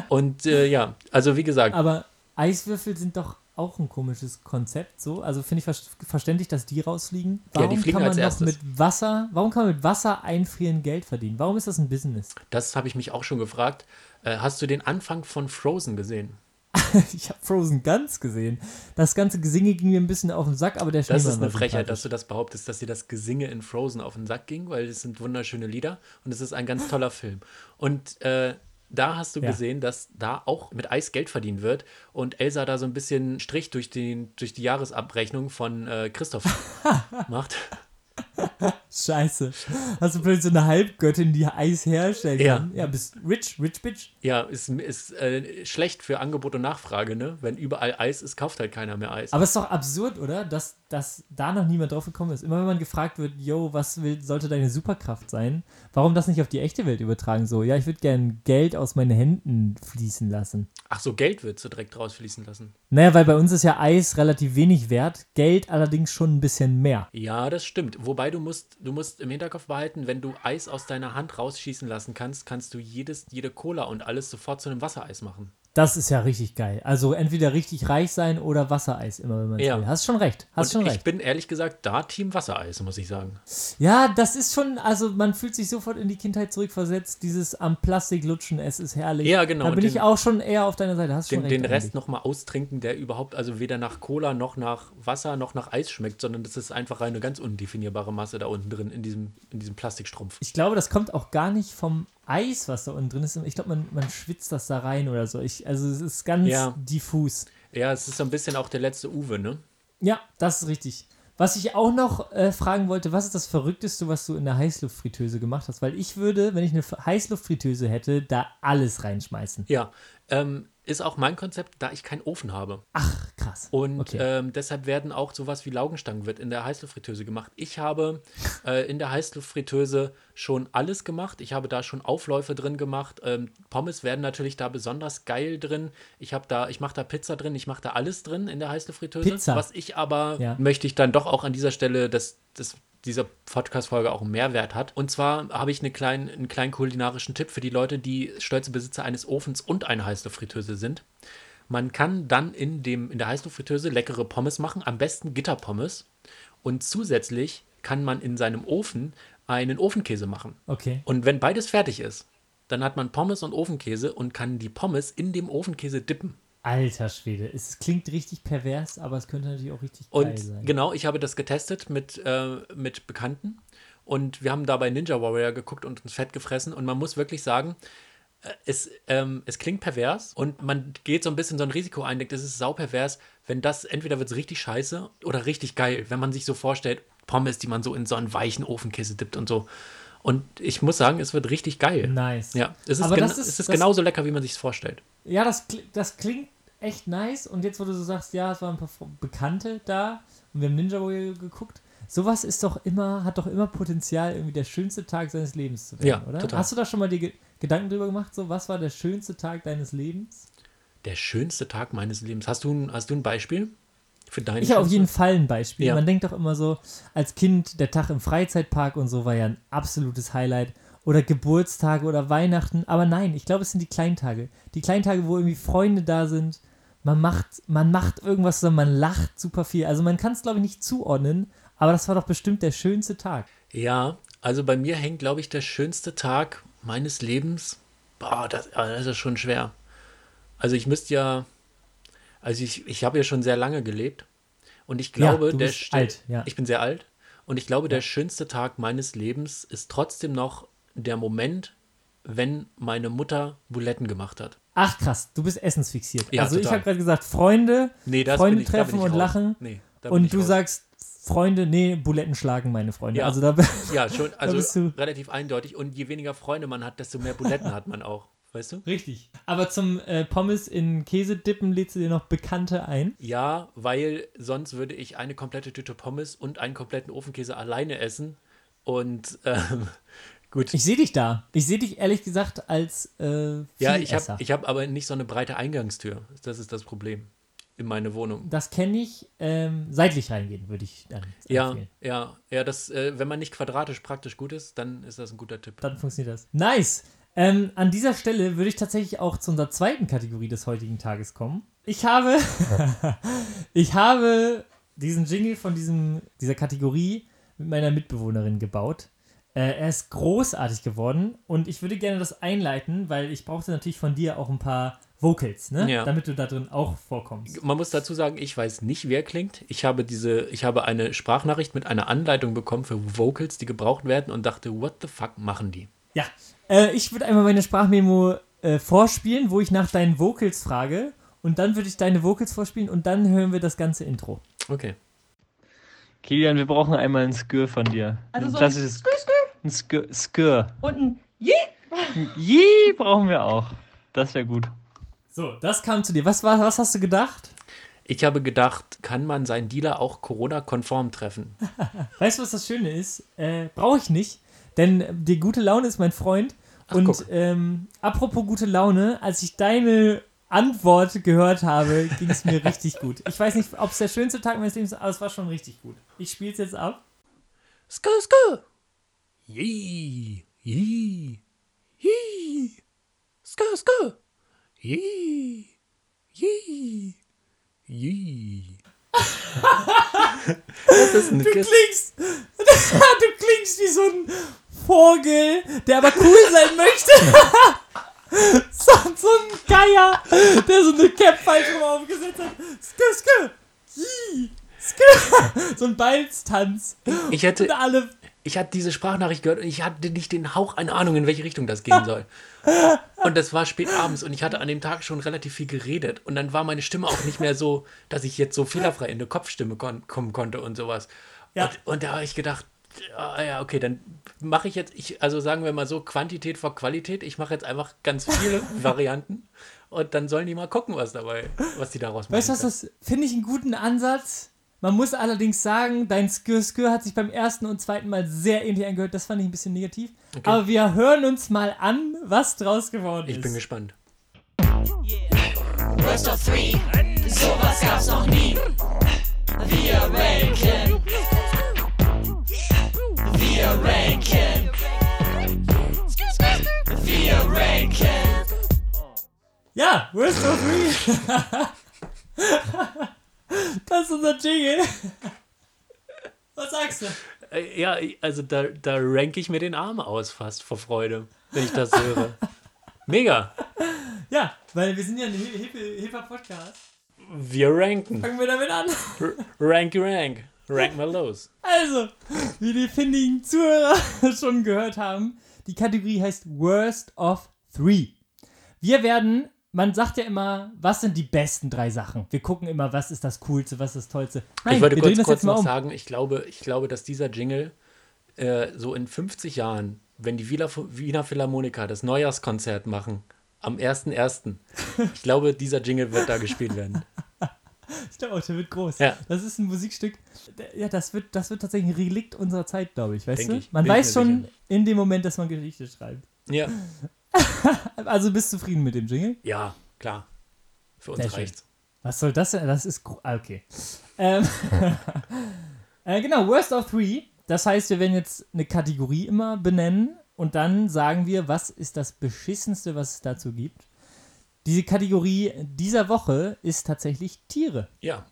Und äh, ja, also wie gesagt, Aber Eiswürfel sind doch auch ein komisches Konzept, so. Also finde ich ver verständlich, dass die rausfliegen. Ja, Warum die fliegen kann man als erstes. mit Wasser, warum kann man mit Wasser einfrieren Geld verdienen? Warum ist das ein Business? das habe ich mich auch schon gefragt. Äh, hast du den Anfang von Frozen gesehen? ich habe Frozen ganz gesehen. Das ganze Gesinge ging mir ein bisschen auf den Sack, aber der Das Schneemann ist eine Frechheit, dass du das behauptest, dass dir das Gesinge in Frozen auf den Sack ging, weil es sind wunderschöne Lieder und es ist ein ganz toller Film. Und äh, da hast du Ja. gesehen, dass da auch mit Eis Geld verdient wird und Elsa da so ein bisschen Strich durch, den, durch die Jahresabrechnung von äh, Christoph macht. Scheiße. Hast du plötzlich so eine Halbgöttin, die Eis herstellen Ja. Ja, bist rich, rich bitch. Ja, ist, ist äh, schlecht für Angebot und Nachfrage, ne? Wenn überall Eis ist, kauft halt keiner mehr Eis. Aber es ist doch absurd, oder? Dass, dass da noch niemand drauf gekommen ist. Immer wenn man gefragt wird, yo, was will, sollte deine Superkraft sein? Warum das nicht auf die echte Welt übertragen? So, ja, ich würde gern Geld aus meinen Händen fließen lassen. Ach so, Geld würdest du direkt rausfließen lassen. Naja, weil bei uns ist ja Eis relativ wenig wert, Geld allerdings schon ein bisschen mehr. Ja, das stimmt. Wobei du musst, du musst im Hinterkopf behalten, wenn du Eis aus deiner Hand rausschießen lassen kannst, kannst du jedes, jede Cola und alles sofort zu einem Wassereis machen. Das ist ja richtig geil. Also entweder richtig reich sein oder Wassereis immer, wenn man es Ja. will. Hast schon recht. Hast und schon ich recht. bin ehrlich gesagt da Team Wassereis, muss ich sagen. Ja, das ist schon, also man fühlt sich sofort in die Kindheit zurückversetzt. Dieses am Plastik lutschen, es ist herrlich. Ja, genau. Da bin ich den- auch schon eher auf deiner Seite. Hast schon Den, recht. den Rest nochmal austrinken, der überhaupt also weder nach Cola noch nach Wasser noch nach Eis schmeckt, sondern das ist einfach eine ganz undefinierbare Masse da unten drin in diesem, in diesem Plastikstrumpf. Ich glaube, das kommt auch gar nicht vom Eis, was da unten drin ist. Ich glaube, man, man schwitzt das da rein oder so. Ich, also es ist ganz Ja. diffus. Ja, es ist so ein bisschen auch der letzte Uwe, ne? Ja, das ist richtig. Was ich auch noch äh, fragen wollte, was ist das Verrückteste, was du in der Heißluftfritteuse gemacht hast? Weil ich würde, wenn ich eine Heißluftfritteuse hätte, da alles reinschmeißen. Ja, ähm, ist auch mein Konzept, da ich keinen Ofen habe. Ach, krass. Und Okay. ähm, deshalb werden auch sowas wie Laugenstangen wird in der Heißluftfritteuse gemacht. Ich habe äh, in der Heißluftfritteuse schon alles gemacht. Ich habe da schon Aufläufe drin gemacht. Ähm, Pommes werden natürlich da besonders geil drin. Ich habe da, ich mache da Pizza drin, ich mache da alles drin in der Heißluftfritteuse. Pizza. Was ich aber Ja. möchte ich dann doch auch an dieser Stelle, dass dass diese Podcast-Folge auch einen Mehrwert hat. Und zwar habe ich eine kleinen, einen kleinen kulinarischen Tipp für die Leute, die stolze Besitzer eines Ofens und einer Heißluftfritteuse sind. Man kann dann in, dem, in der Heißluftfritteuse leckere Pommes machen, am besten Gitterpommes. Und zusätzlich kann man in seinem Ofen einen Ofenkäse machen. Okay. Und wenn beides fertig ist, dann hat man Pommes und Ofenkäse und kann die Pommes in dem Ofenkäse dippen. Alter Schwede. Es klingt richtig pervers, aber es könnte natürlich auch richtig geil Und sein. genau, ich habe das getestet mit, äh, mit Bekannten und wir haben dabei Ninja Warrior geguckt und uns fett gefressen und man muss wirklich sagen, äh, es, ähm, es klingt pervers und man geht so ein bisschen so ein Risiko ein, denkt, es ist saupervers, wenn das, entweder wird es richtig scheiße oder richtig geil, wenn man sich so vorstellt, Pommes, die man so in so einen weichen Ofenkäse dippt und so. Und ich muss sagen, es wird richtig geil. Nice. Ja, es ist, Aber das ist- es ist das- genauso lecker, wie man sich vorstellt. Ja, das, das klingt echt nice. Und jetzt, wo du so sagst, ja, es waren ein paar Bekannte da und wir haben Ninja Warrior geguckt. Sowas ist doch immer, hat doch immer Potenzial, irgendwie der schönste Tag seines Lebens zu werden, Ja, oder? total. Hast du da schon mal die Ge Gedanken drüber gemacht? So, was war der schönste Tag deines Lebens? Der schönste Tag meines Lebens. Hast du ein, hast du ein Beispiel für deinen Ich habe auf jeden Fall ein Beispiel. Ja. Man denkt doch immer so, als Kind, der Tag im Freizeitpark und so war ja ein absolutes Highlight. Oder Geburtstage oder Weihnachten. Aber nein, ich glaube, es sind die Kleintage. Die Kleintage, wo irgendwie Freunde da sind. Man macht, man macht irgendwas zusammen, man lacht super viel. Also man kann es, glaube ich, nicht zuordnen, aber das war doch bestimmt der schönste Tag. Ja, also bei mir hängt, glaube ich, der schönste Tag meines Lebens. Boah, das, ah, das ist schon schwer. Also ich müsste ja, also ich, ich habe ja schon sehr lange gelebt und ich glaube, du der alt, ja. ich bin sehr alt und ich glaube, der schönste Tag meines Lebens ist trotzdem noch der Moment, wenn meine Mutter Buletten gemacht hat. Ach krass, du bist essensfixiert. Ja, also ich total. habe gerade gesagt, Freunde, Nee, Freunde ich, treffen ich und raus. lachen. Nee, und ich du raus. sagst, Freunde, nee, Buletten schlagen meine Freunde. Ja. Also da ja, schon, bist also du- relativ eindeutig und je weniger Freunde man hat, desto mehr Buletten hat man auch, weißt du? Richtig. Aber zum äh, Pommes in Käse dippen lädst du dir noch Bekannte ein. Ja, weil sonst würde ich eine komplette Tüte Pommes und einen kompletten Ofenkäse alleine essen. Und ähm, gut. Ich sehe dich da. Ich sehe dich ehrlich gesagt als äh, ja, ich habe ich hab aber nicht so eine breite Eingangstür. Das ist das Problem in meine Wohnung. Das kenne ich. Ähm, seitlich reingehen würde ich dann Ja, empfehlen. ja, ja, das, äh, wenn man nicht quadratisch praktisch gut ist, dann ist das ein guter Tipp. Dann funktioniert das. Nice. Ähm, an dieser Stelle würde ich tatsächlich auch zu unserer zweiten Kategorie des heutigen Tages kommen. Ich habe, ich habe diesen Jingle von diesem, dieser Kategorie mit meiner Mitbewohnerin gebaut. Äh, er ist großartig geworden und ich würde gerne das einleiten, weil ich brauchte natürlich von dir auch ein paar Vocals, ne? Ja. damit du da drin auch vorkommst. Man muss dazu sagen, ich weiß nicht, wer klingt. Ich habe diese, ich habe eine Sprachnachricht mit einer Anleitung bekommen für Vocals, die gebraucht werden und dachte, what the fuck machen die? Ja, äh, ich würde einmal meine Sprachmemo äh, vorspielen, wo ich nach deinen Vocals frage und dann würde ich deine Vocals vorspielen und dann hören wir das ganze Intro. Okay. Kilian, wir brauchen einmal ein Skür von dir. Also ein so ein klassisches Skür, Skür ein Skür. Skür. und ein Je. Je brauchen wir auch. Das wäre gut. So, das kam zu dir. Was, war, was hast du gedacht? Ich habe gedacht, kann man seinen Dealer auch Corona-konform treffen? Weißt du, was das Schöne ist? Äh, Brauche ich nicht, denn die gute Laune ist mein Freund. Ach, und ähm, apropos gute Laune, als ich deine Antwort gehört habe, ging es mir richtig gut. Ich weiß nicht, ob es der schönste Tag meines Lebens ist, aber es war schon richtig gut. Ich spiele es jetzt ab. Skr, skr. Yee, yee, yee. Skr, skr. Yee, yee, yee. Das ist ein Du klingst, du klingst wie so ein Vogel, der aber cool sein möchte. so, so ein Geier, der so eine Cap falsch rum aufgesetzt hat. Skr, skr, Yee. So ein Balztanz. Ich hätte, Und alle ich hatte diese Sprachnachricht gehört und ich hatte nicht den Hauch einer Ahnung, in welche Richtung das gehen soll. Und das war spät abends und ich hatte an dem Tag schon relativ viel geredet und dann war meine Stimme auch nicht mehr so, dass ich jetzt so fehlerfrei in eine Kopfstimme kon kommen konnte und sowas. Ja. Und, und da habe ich gedacht, ah, ja, okay, dann mache ich jetzt, ich, also sagen wir mal so, Quantität vor Qualität. Ich mache jetzt einfach ganz viele Varianten und dann sollen die mal gucken, was dabei, was die daraus machen. Weißt du, das finde ich einen guten Ansatz. Man muss allerdings sagen, dein Skür Skür hat sich beim ersten und zweiten Mal sehr ähnlich angehört. Das fand ich ein bisschen negativ. Aber wir hören uns mal an, was draus geworden Ich ist. bin gespannt. Worst of three, sowas gab's noch nie. Wir ranken. Wir ranken. Wir ranken. ja, Worst of Three. das ist unser Jingle. Was sagst du? Äh, Ja, also da, da ranke ich mir den Arm aus fast vor Freude, wenn ich das höre. Mega. Ja, weil wir sind ja ein Hip- Hip- Hip-Hop-Podcast. Wir ranken. Fangen wir damit an. R rank, rank. Rank mal los. Also, wie die findigen Zuhörer schon gehört haben, die Kategorie heißt Worst of Three. Wir werden, man sagt ja immer, was sind die besten drei Sachen? Wir gucken immer, was ist das Coolste, was ist das Tollste. Nein, ich wollte wir kurz, kurz noch um. sagen, ich glaube, ich glaube, dass dieser Jingle äh, so in 50 Jahren, wenn die Wiener, Wiener Philharmoniker das Neujahrskonzert machen, am 1.1., ich glaube, dieser Jingle wird da gespielt werden. Ich glaube auch, der wird groß. Ja. Das ist ein Musikstück, ja, das wird, das wird tatsächlich ein Relikt unserer Zeit, glaube ich, weißt Denk du? ich. Man Bin weiß schon sicher. in dem Moment, dass man Geschichte schreibt. Ja, Also bist du zufrieden mit dem Jingle? ja, klar. Für uns Sehr schön. reicht's. Was soll das denn? Das ist. ah, Okay. Ähm, äh, genau, Worst of Three. Das heißt, wir werden jetzt eine Kategorie immer benennen und dann sagen wir, was ist das Beschissenste, was es dazu gibt. Diese Kategorie dieser Woche ist tatsächlich Tiere. Ja.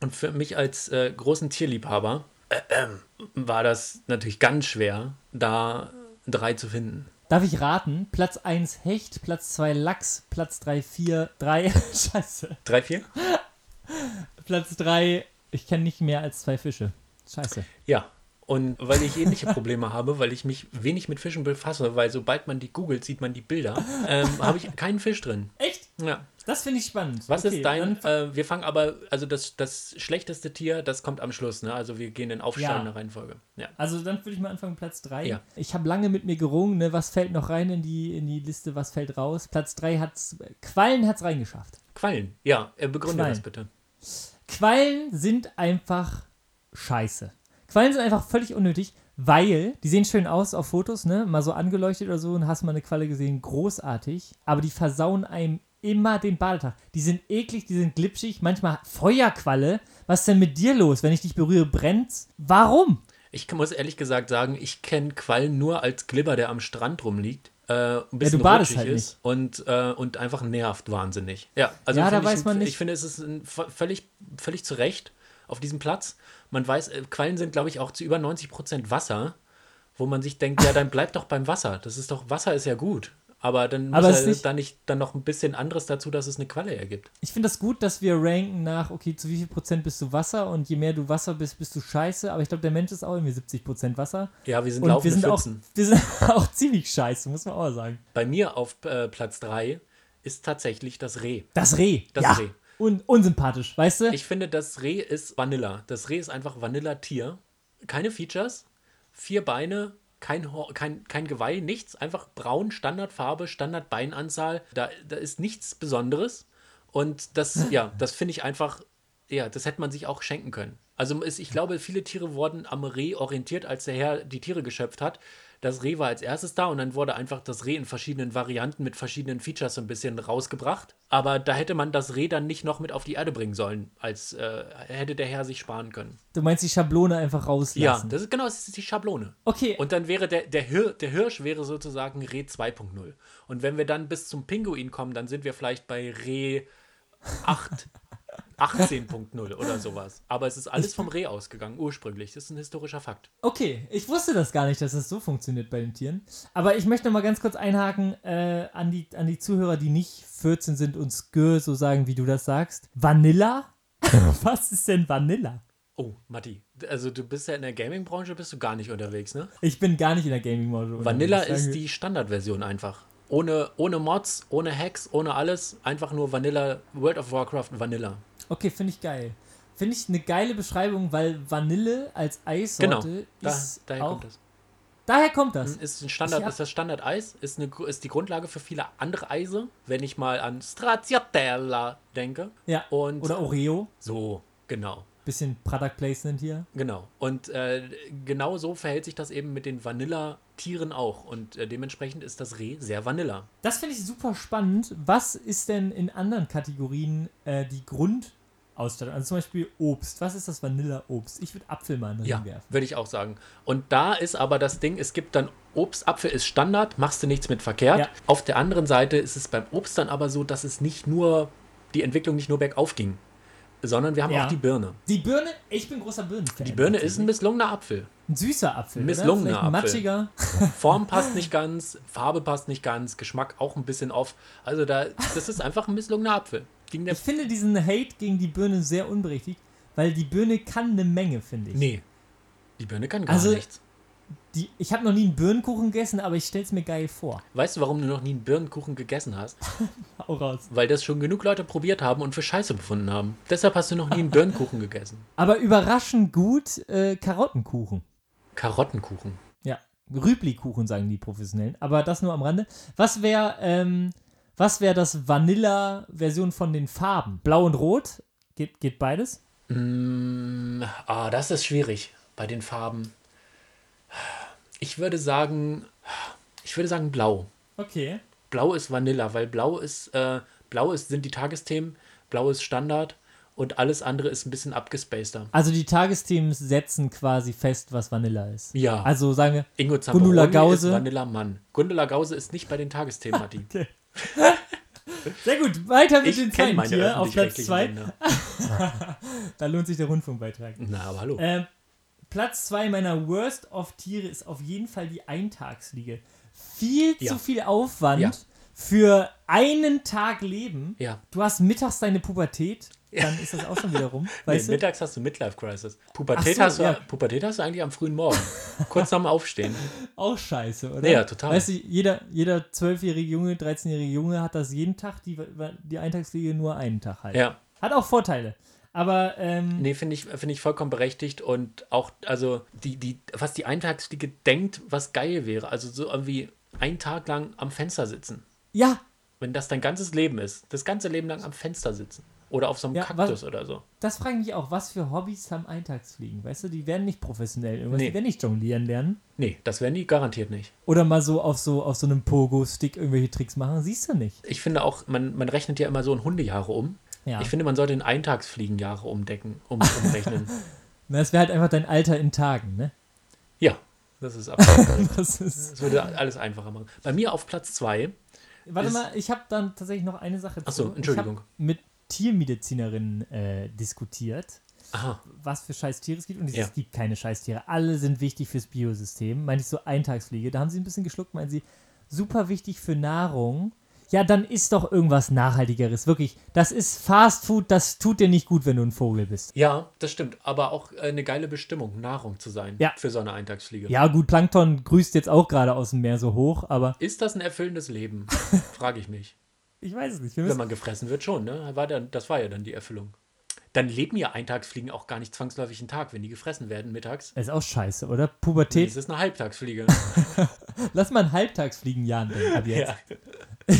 Und für mich als äh, großen Tierliebhaber äh, ähm, war das natürlich ganz schwer, da drei zu finden. Darf ich raten? Platz 1 Hecht, Platz 2 Lachs, Platz 3 4, 3. Scheiße. Drei, vier? Platz 3, ich kenne nicht mehr als zwei Fische. Scheiße. Ja. Und weil ich ähnliche Probleme habe, weil ich mich wenig mit Fischen befasse, weil sobald man die googelt, sieht man die Bilder, ähm, habe ich keinen Fisch drin. Echt? Ja. Das finde ich spannend. Was Okay, ist dein, äh, wir fangen aber, also das, das schlechteste Tier, das kommt am Schluss, ne? Also wir gehen in aufsteigender Ja. Reihenfolge. Ja. Also dann würde ich mal anfangen, Platz 3. Ja. Ich habe lange mit mir gerungen, ne, was fällt noch rein in die, in die Liste, was fällt raus. Platz 3 hat's, Quallen hat es reingeschafft. Quallen. Ja, äh, begründe Quallen. das bitte. Quallen sind einfach scheiße. Quallen sind einfach völlig unnötig, weil die sehen schön aus auf Fotos, ne? Mal so angeleuchtet oder so und hast mal eine Qualle gesehen, großartig. Aber die versauen einem immer den Badetag. Die sind eklig, die sind glitschig, manchmal Feuerqualle. Was ist denn mit dir los? Wenn ich dich berühre, brennt's? Warum? Ich muss ehrlich gesagt sagen, ich kenne Quallen nur als Glibber, der am Strand rumliegt. Äh, ein bisschen du badest rutschig halt ist und, äh, und einfach nervt wahnsinnig. Ja, also Ja, da find weiß ich, man nicht. Ich finde, es ist ein, völlig, völlig zu Recht auf diesem Platz. Man weiß, äh, Quallen sind, glaube ich, auch zu über 90 Prozent Wasser, wo man sich denkt, ja, dann bleib doch beim Wasser. Das ist doch, Wasser ist ja gut. Aber dann muss Aber es er ist nicht- dann nicht dann noch ein bisschen anderes dazu, dass es eine Qualle ergibt. Ich finde das gut, dass wir ranken nach, okay, zu wie viel Prozent bist du Wasser und je mehr du Wasser bist, bist du scheiße. Aber ich glaube, der Mensch ist auch irgendwie 70 Prozent Wasser. Ja, wir sind Und wir sind, auch, wir sind auch ziemlich scheiße, muss man auch sagen. Bei mir auf äh, Platz 3 ist tatsächlich das Reh. Das Reh. Das ja. Reh. un unsympathisch, weißt du? Ich finde, das Reh ist Vanilla. Das Reh ist einfach Vanilla-Tier. Keine Features, vier Beine, kein, kein, kein Geweih, nichts. Einfach braun, Standardfarbe, Standardbeinanzahl. Da, da ist nichts Besonderes. Und das, ja, das finde ich einfach, ja, das hätte man sich auch schenken können. Also es, ich glaube, viele Tiere wurden am Reh orientiert, als der Herr die Tiere geschöpft hat. Das Reh war als erstes da und dann wurde einfach das Reh in verschiedenen Varianten mit verschiedenen Features so ein bisschen rausgebracht. Aber da hätte man das Reh dann nicht noch mit auf die Erde bringen sollen, als äh, hätte der Herr sich sparen können. Du meinst die Schablone einfach Ja, rauslassen. das ist genau, das ist die Schablone. okay, Und dann wäre der, der, Hir, der Hirsch wäre sozusagen Reh 2.0. Und wenn wir dann bis zum Pinguin kommen, dann sind wir vielleicht bei Reh 8, 18.0 oder sowas. Aber es ist alles vom Reh ausgegangen, ursprünglich. Das ist ein historischer Fakt. okay. Ich wusste das gar nicht, dass das so funktioniert bei den Tieren. Aber ich möchte noch mal ganz kurz einhaken äh, an, die, an die Zuhörer, die nicht 14 sind und Skür so sagen, wie du das sagst. Vanilla? Was ist denn Vanilla? Oh, Matti, also du bist ja in der Gaming-Branche, bist du gar nicht unterwegs, ne? Ich bin gar nicht in der Gaming-Branche. Vanilla unterwegs. ist die Standardversion einfach. Ohne, ohne Mods, ohne Hacks, ohne alles. Einfach nur Vanilla, World of Warcraft Vanilla. Okay, finde ich geil. Finde ich eine geile Beschreibung, weil Vanille als Genau, Eissorte da, ist daher auch... kommt das. Daher kommt das. Ist, ein Standard, hab- ist das Standard-Eis, ist, eine, ist die Grundlage für viele andere Eise. Wenn ich mal an Stracciatella denke. Ja. Und Oder Oreo. so, genau. Bisschen Product Placement hier. Genau. Und äh, genau so verhält sich das eben mit den Vanilla-Tieren auch. Und äh, dementsprechend ist das Reh sehr Vanilla. Das finde ich super spannend. Was ist denn in anderen Kategorien äh, die Grundausstattung? Also zum Beispiel Obst. Was ist das Vanilla-Obst? Ich würde Apfel mal Ja, reinwerfen. würde ich auch sagen. Und da ist aber das Ding, es gibt dann Obst, Apfel ist Standard, machst du nichts mit verkehrt. Ja. Auf der anderen Seite ist es beim Obst dann aber so, dass es nicht nur, die Entwicklung nicht nur bergauf ging, sondern wir haben Ja. auch die Birne. Die Birne, ich bin großer Birnenfan. Die Birne ist ein misslungener Apfel. Ein süßer Apfel. misslungener Apfel. matschiger. Form passt nicht ganz, Farbe passt nicht ganz, Geschmack auch ein bisschen off. Also da, das ist einfach ein misslungener Apfel. Ich finde diesen Hate gegen die Birne sehr unberechtigt, weil die Birne kann eine Menge, finde ich. nee, die Birne kann gar Also- nichts. Die, ich habe noch nie einen Birnenkuchen gegessen, aber ich stelle es mir geil vor. Weißt du, warum du noch nie einen Birnenkuchen gegessen hast? Hau raus. Weil das schon genug Leute probiert haben und für scheiße befunden haben. Deshalb hast du noch nie einen Birnenkuchen gegessen. Aber überraschend gut äh, Karottenkuchen. Karottenkuchen. Ja, Rüblikuchen sagen die Professionellen. Aber das nur am Rande. Was wäre ähm, was wäre das Vanilla-Version von den Farben? Blau und Rot? Geht, geht beides? Mm, ah, das ist schwierig bei den Farben. Ich würde sagen, ich würde sagen blau. Okay. Blau ist Vanilla, weil blau ist, äh, blau ist, sind die Tagesthemen, blau ist Standard und alles andere ist ein bisschen abgespaceder. Also die Tagesthemen setzen quasi fest, was Vanilla ist. Ja. Also sagen wir, Ingo Gundula Gause. ist Vanilla Mann. Gundula Gause ist nicht bei den Tagesthemen, Matti. sehr gut, weiter mit Ich den meine Tier auf Platz öffentlich-rechtlichen 2. Länder. Da lohnt sich der Rundfunkbeitrag. Na, aber hallo. Ähm, Platz 2 meiner Worst of Tiere ist auf jeden Fall die Eintagsfliege. Viel Ja. zu viel Aufwand Ja. für einen Tag Leben. Ja. Du hast mittags deine Pubertät, dann ist das auch schon wieder rum. Nee, Weißt du? mittags hast du Midlife Crisis. Pubertät, so, hast du, ja. Pubertät hast du eigentlich am frühen Morgen. Kurz nach dem Aufstehen. Auch scheiße, oder? Ja, total. Weißt du, jeder, jeder 12-jährige Junge, 13-jährige Junge hat das jeden Tag, die, die Eintagsfliege nur einen Tag halt. Ja. Hat auch Vorteile. Aber, ähm, Nee, finde ich, finde ich vollkommen berechtigt und auch, also, die, die, was die Eintagsfliege denkt, was geil wäre. Also, so irgendwie einen Tag lang am Fenster sitzen. ja, Wenn das dein ganzes Leben ist, das ganze Leben lang am Fenster sitzen. Oder auf so einem Ja, Kaktus was- oder so. das frage ich mich auch, was für Hobbys haben Eintagsfliegen? Weißt du, die werden nicht professionell irgendwas, Nee. die werden nicht jonglieren lernen. Nee, das werden die garantiert nicht. Oder mal so auf so, auf so einem Pogo-Stick irgendwelche Tricks machen, siehst du nicht. Ich finde auch, man, man rechnet ja immer so in Hundejahre um. Ja. Ich finde, man sollte in Eintagsfliegenjahre umdecken, um, umrechnen. Na, Das wäre halt einfach dein Alter in Tagen, ne? ja, das ist absolut. Das ist. Das würde alles einfacher machen. Bei mir auf Platz 2 Warte mal, ich habe dann tatsächlich noch eine Sache zu. Ich Entschuldigung. mit Tiermedizinerinnen äh, diskutiert, Aha, was für Scheißtiere es gibt. Und Ja. es gibt keine Scheißtiere. Alle sind wichtig fürs Biosystem. Meinte ich so Eintagsfliege. Da haben sie ein bisschen geschluckt, meinen sie, super wichtig für Nahrung. Ja, dann ist doch irgendwas Nachhaltigeres. Wirklich, das ist Fast Food, das tut dir nicht gut, wenn du ein Vogel bist. Ja, das stimmt. Aber auch äh, eine geile Bestimmung, Nahrung zu sein Ja. für so eine Eintagsfliege. Ja, gut, Plankton grüßt jetzt auch gerade aus dem Meer so hoch, aber Ist das ein erfüllendes Leben? Frage ich mich. Ich weiß es nicht. Wir Wenn man gefressen wird, schon, ne? War dann, das war ja dann die Erfüllung. Dann leben ja Eintagsfliegen auch gar nicht zwangsläufig einen Tag, wenn die gefressen werden mittags. ist auch scheiße, oder? Nee, Pubertät. Es ist eine Halbtagsfliege. Lass mal ein Halbtagsfliegen-Jahren denken ab jetzt. ja.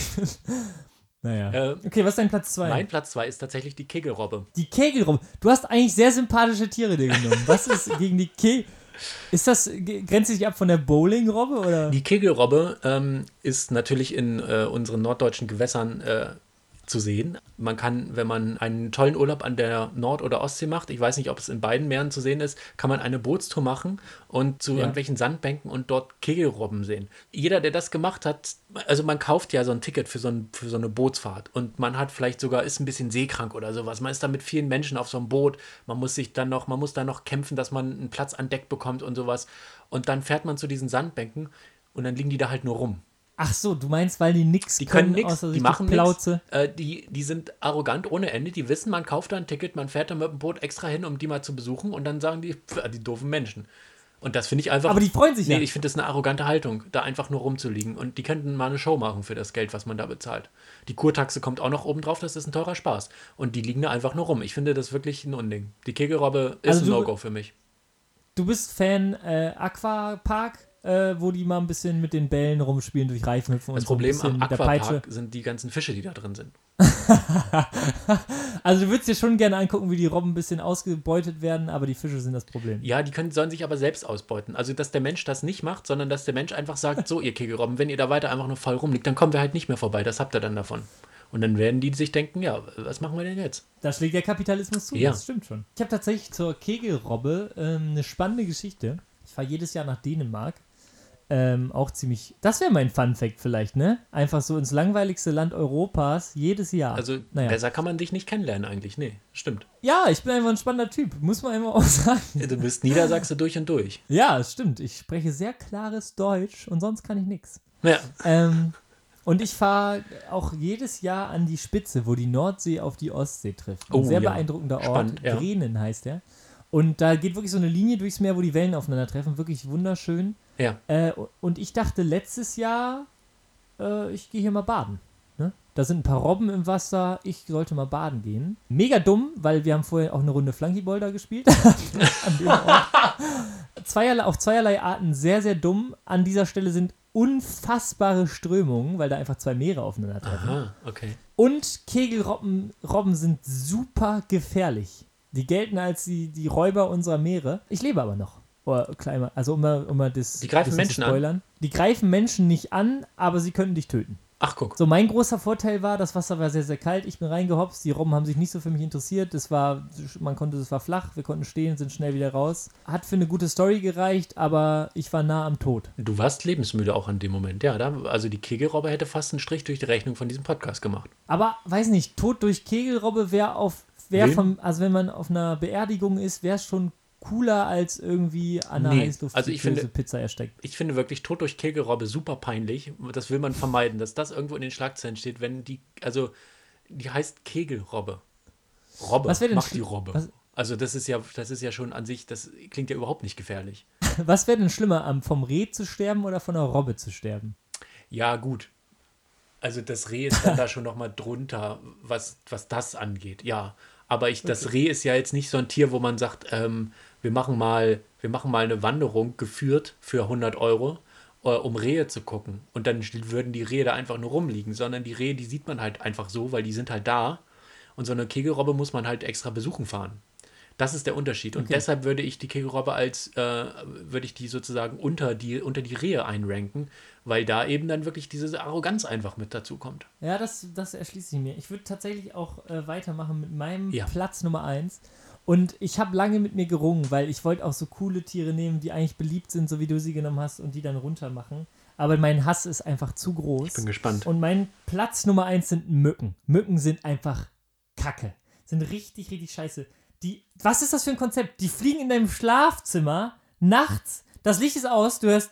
Naja. Äh, Okay, was ist dein Platz 2? mein Platz 2 ist tatsächlich die Kegelrobbe. Die Kegelrobbe. Du hast eigentlich sehr sympathische Tiere dir genommen. Was ist gegen die Ke... Ist das, grenzt sich ab von der Bowlingrobbe? Die Kegelrobbe ähm, ist natürlich in äh, unseren norddeutschen Gewässern äh, zu sehen. Man kann, wenn man einen tollen Urlaub an der Nord- oder Ostsee macht, ich weiß nicht, ob es in beiden Meeren zu sehen ist, kann man eine Bootstour machen und zu Ja. irgendwelchen Sandbänken und dort Kegelrobben sehen. Jeder, der das gemacht hat, also man kauft ja so ein Ticket für so, ein, für so eine Bootsfahrt und man hat vielleicht sogar, ist ein bisschen seekrank oder sowas. Man ist da mit vielen Menschen auf so einem Boot, man muss sich dann noch, man muss dann noch kämpfen, dass man einen Platz an Deck bekommt und sowas. Und dann fährt man zu diesen Sandbänken und dann liegen die da halt nur rum. Ach so, du meinst, weil die nix Die können nichts, außer die machen. Plauze. Äh, die, die sind arrogant ohne Ende. Die wissen, man kauft da ein Ticket, man fährt da mit dem Boot extra hin, um die mal zu besuchen und dann sagen die, pf, die doofen Menschen. Und das finde ich einfach. Aber die freuen sich Nee, ja. ich finde das eine arrogante Haltung, da einfach nur rumzuliegen. Und die könnten mal eine Show machen für das Geld, was man da bezahlt. Die Kurtaxe kommt auch noch oben drauf, das ist ein teurer Spaß. Und die liegen da einfach nur rum. Ich finde das wirklich ein Unding. Die Kegelrobbe ist Also ein No-Go für mich. Du bist Fan äh, Aquapark, äh, wo die mal ein bisschen mit den Bällen rumspielen, durch Reifen hüpfen Das und so ein Problem bisschen am mit der Peitsche. Sind die ganzen Fische, die da drin sind. Also du würdest dir schon gerne angucken, wie die Robben ein bisschen ausgebeutet werden, aber die Fische sind das Problem. Ja, die können, sollen sich aber selbst ausbeuten. Also, dass der Mensch das nicht macht, sondern dass der Mensch einfach sagt, so, ihr Kegelrobben, wenn ihr da weiter einfach nur voll rumliegt, dann kommen wir halt nicht mehr vorbei. Das habt ihr dann davon. Und dann werden die sich denken, ja, was machen wir denn jetzt? Da schlägt der Kapitalismus zu, Ja. das stimmt schon. Ich habe tatsächlich zur Kegelrobbe ähm, eine spannende Geschichte. Ich fahre jedes Jahr nach Dänemark. Ähm, auch ziemlich. Das wäre mein Fun Fact vielleicht, ne? Einfach so ins langweiligste Land Europas jedes Jahr. Also, naja. besser kann man dich nicht kennenlernen eigentlich. Nee, stimmt. Ja, ich bin einfach ein spannender Typ, muss man einfach auch sagen. Du bist Niedersachse durch und durch. Ja, stimmt. Ich spreche sehr klares Deutsch und sonst kann ich nichts. Ja, Ähm, und ich fahre auch jedes Jahr an die Spitze, wo die Nordsee auf die Ostsee trifft. Ein Oh, sehr ja. beeindruckender Ort. Spannend, ja. Grenen heißt der. Und da geht wirklich so eine Linie durchs Meer, wo die Wellen aufeinandertreffen. Wirklich wunderschön. Ja. Äh, und ich dachte letztes Jahr, äh, ich gehe hier mal baden. Ne? Da sind ein paar Robben im Wasser. Ich sollte mal baden gehen. Mega dumm, weil wir haben vorher auch eine Runde Flunkyball da gespielt. Zweierlei, auf zweierlei Arten sehr, sehr dumm. An dieser Stelle sind unfassbare Strömungen, weil da einfach zwei Meere aufeinandertreffen. Aha, okay. Und Kegelrobben Robben sind super gefährlich. Die gelten als die, die Räuber unserer Meere. Ich lebe aber noch. Oder kleiner, also um mal, um mal das, Die greifen das Menschen zu an? spoilern. Die greifen Menschen nicht an, aber sie könnten dich töten. Ach, guck. So, mein großer Vorteil war, das Wasser war sehr, sehr kalt. Ich bin reingehopst. Die Robben haben sich nicht so für mich interessiert. Das war, man konnte, es war flach. Wir konnten stehen, sind schnell wieder raus. Hat für eine gute Story gereicht, aber ich war nah am Tod. Du warst lebensmüde auch in dem Moment. Ja, da, also die Kegelrobbe hätte fast einen Strich durch die Rechnung von diesem Podcast gemacht. Aber weiß nicht, Tod durch Kegelrobbe wäre auf, wäre vom, also wenn man auf einer Beerdigung ist, wäre es schon cooler als irgendwie an einer Nee, Heißluft also ich finde- Pizza ersteckt. Ich finde wirklich Tod durch Kegelrobbe super peinlich. Das will man vermeiden, dass das irgendwo in den Schlagzeilen steht, wenn die, also die heißt Kegelrobbe. Robbe, Was denn mach schli- die Robbe. was- Also das ist ja, das ist ja schon an sich, das klingt ja überhaupt nicht gefährlich. Was wäre denn schlimmer, vom Reh zu sterben oder von einer Robbe zu sterben? Ja, gut. Also das Reh ist dann da schon nochmal drunter, was, was das angeht, ja. Aber ich, das Reh ist ja jetzt nicht so ein Tier, wo man sagt, ähm, wir, machen mal, wir machen mal eine Wanderung geführt für 100 Euro, äh, um Rehe zu gucken. Und dann würden die Rehe da einfach nur rumliegen, sondern die Rehe, die sieht man halt einfach so, weil die sind halt da. Und so eine Kegelrobbe muss man halt extra besuchen fahren. Das ist der Unterschied. Und Okay. deshalb würde ich die Kegelrobbe als, äh, würde ich die sozusagen unter die, unter die Rehe einranken, weil da eben dann wirklich diese Arroganz einfach mit dazu kommt. Ja, das, das erschließt sich mir. Ich würde tatsächlich auch äh, weitermachen mit meinem Ja. Platz Nummer 1. Und ich habe lange mit mir gerungen, weil ich wollte auch so coole Tiere nehmen, die eigentlich beliebt sind, so wie du sie genommen hast, und die dann runter machen. Aber mein Hass ist einfach zu groß. Ich bin gespannt. Und mein Platz Nummer 1 sind Mücken. Mücken sind einfach Kacke. Sind richtig, richtig scheiße. Die, was ist das für ein Konzept? Die fliegen in deinem Schlafzimmer nachts. Das Licht ist aus, du hörst.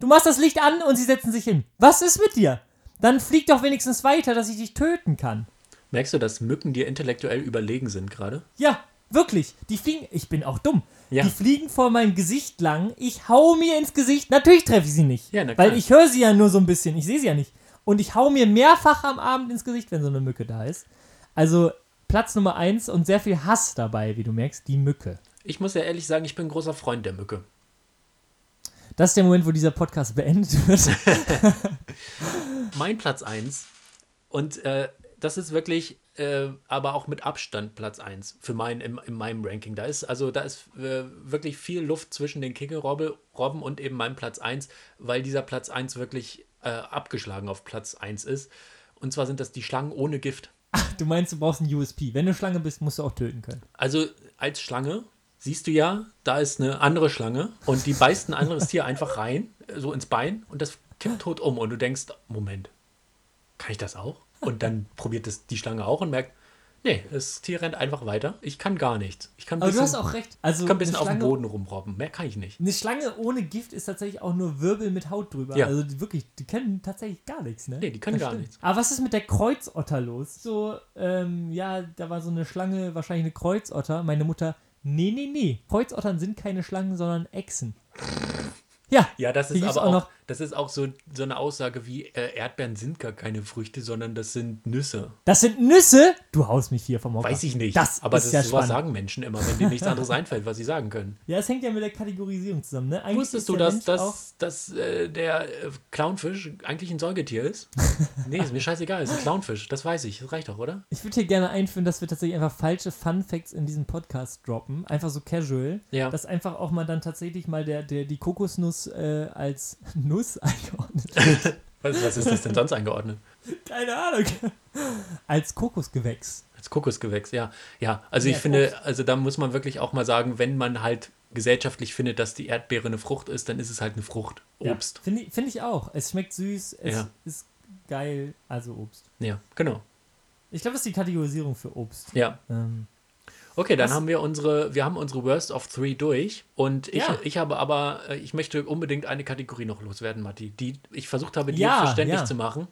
Du machst das Licht an und sie setzen sich hin. Was ist mit dir? Dann flieg doch wenigstens weiter, dass ich dich töten kann. Merkst du, dass Mücken dir intellektuell überlegen sind gerade? Ja, wirklich. Die fliegen. Ich bin auch dumm. Ja. Die fliegen vor meinem Gesicht lang. Ich hau mir ins Gesicht. Natürlich treffe ich sie nicht. Ja, weil ich höre sie ja nur so ein bisschen. Ich sehe sie ja nicht. und ich hau mir mehrfach am Abend ins Gesicht, wenn so eine Mücke da ist. Also Platz Nummer eins und sehr viel Hass dabei, wie du merkst, die Mücke. Ich muss ja ehrlich sagen, ich bin ein großer Freund der Mücke. Das ist der Moment, wo dieser Podcast beendet wird. Mein Platz 1 und äh, das ist wirklich äh, aber auch mit Abstand Platz 1 für mein, in, in meinem Ranking. Da ist also da ist äh, wirklich viel Luft zwischen den Kickelrobben und eben meinem Platz 1, weil dieser Platz 1 wirklich äh, abgeschlagen auf Platz 1 ist. Und zwar sind das die Schlangen ohne Gift. du meinst, du brauchst einen USP. Wenn du Schlange bist, musst du auch töten können. Also als Schlange siehst du ja, da ist eine andere Schlange und die beißt ein anderes Tier einfach rein, äh, so ins Bein und das kippt tot um und du denkst, Moment, kann ich das auch? Und dann probiert es die Schlange auch und merkt, nee, das Tier rennt einfach weiter. Ich kann gar nichts. Ich kann ein Aber du bisschen, hast auch recht. Also ich kann ein bisschen eine auf dem Schlange- Boden rumrobben. Mehr kann ich nicht. Eine Schlange ohne Gift ist tatsächlich auch nur Wirbel mit Haut drüber. Ja. Also die wirklich, die können tatsächlich gar nichts, ne? Nee, die können Das gar stimmt. nichts. Aber was ist mit der Kreuzotter los? So, ähm, ja, da war so eine Schlange, wahrscheinlich eine Kreuzotter. Meine Mutter, nee, nee, nee. Kreuzottern sind keine Schlangen, sondern Echsen. Ja, Ja, das ist aber auch auch, noch- das ist auch so, so eine Aussage wie äh, Erdbeeren sind gar keine Früchte, sondern das sind Nüsse. das sind Nüsse. Du haust mich hier vom Hocker. Weiß ich nicht. Das aber ist das ja sowas spannend. sagen Menschen immer, wenn denen nichts anderes einfällt, was sie sagen können. Ja, es hängt ja mit der Kategorisierung zusammen, ne? Eigentlich Wusstest ist du, dass, dass, dass äh, der äh, Clownfisch eigentlich ein Säugetier ist? nee, ist mir scheißegal, ist ein Clownfisch. Das weiß ich. Das reicht doch, oder? Ich würde hier gerne einführen, dass wir tatsächlich einfach falsche Fun Facts in diesem Podcast droppen. Einfach so casual. Ja. Dass einfach auch mal dann tatsächlich mal der, der, die Kokosnuss äh, als Nuss eingeordnet wird. Was, was ist das denn sonst eingeordnet? Keine Ahnung. Als Kokosgewächs. Als Kokosgewächs, ja. Ja, also Ja, ich finde, also da muss man wirklich auch mal sagen, wenn man halt gesellschaftlich findet, dass die Erdbeere eine Frucht ist, dann ist es halt eine Frucht. Obst. Ja, Finde ich, find ich auch. Es schmeckt süß, es Ja. ist geil, also Obst. Ja, genau. Ich glaube, das ist die Kategorisierung für Obst. Ja. Ähm, Okay, dann Was- haben wir unsere, wir haben unsere Worst of Three durch. Und ich, Ja. ich habe aber, äh, ich möchte unbedingt eine Kategorie noch loswerden, Matti, die ich versucht habe, dir Ja, verständlich ja. zu machen.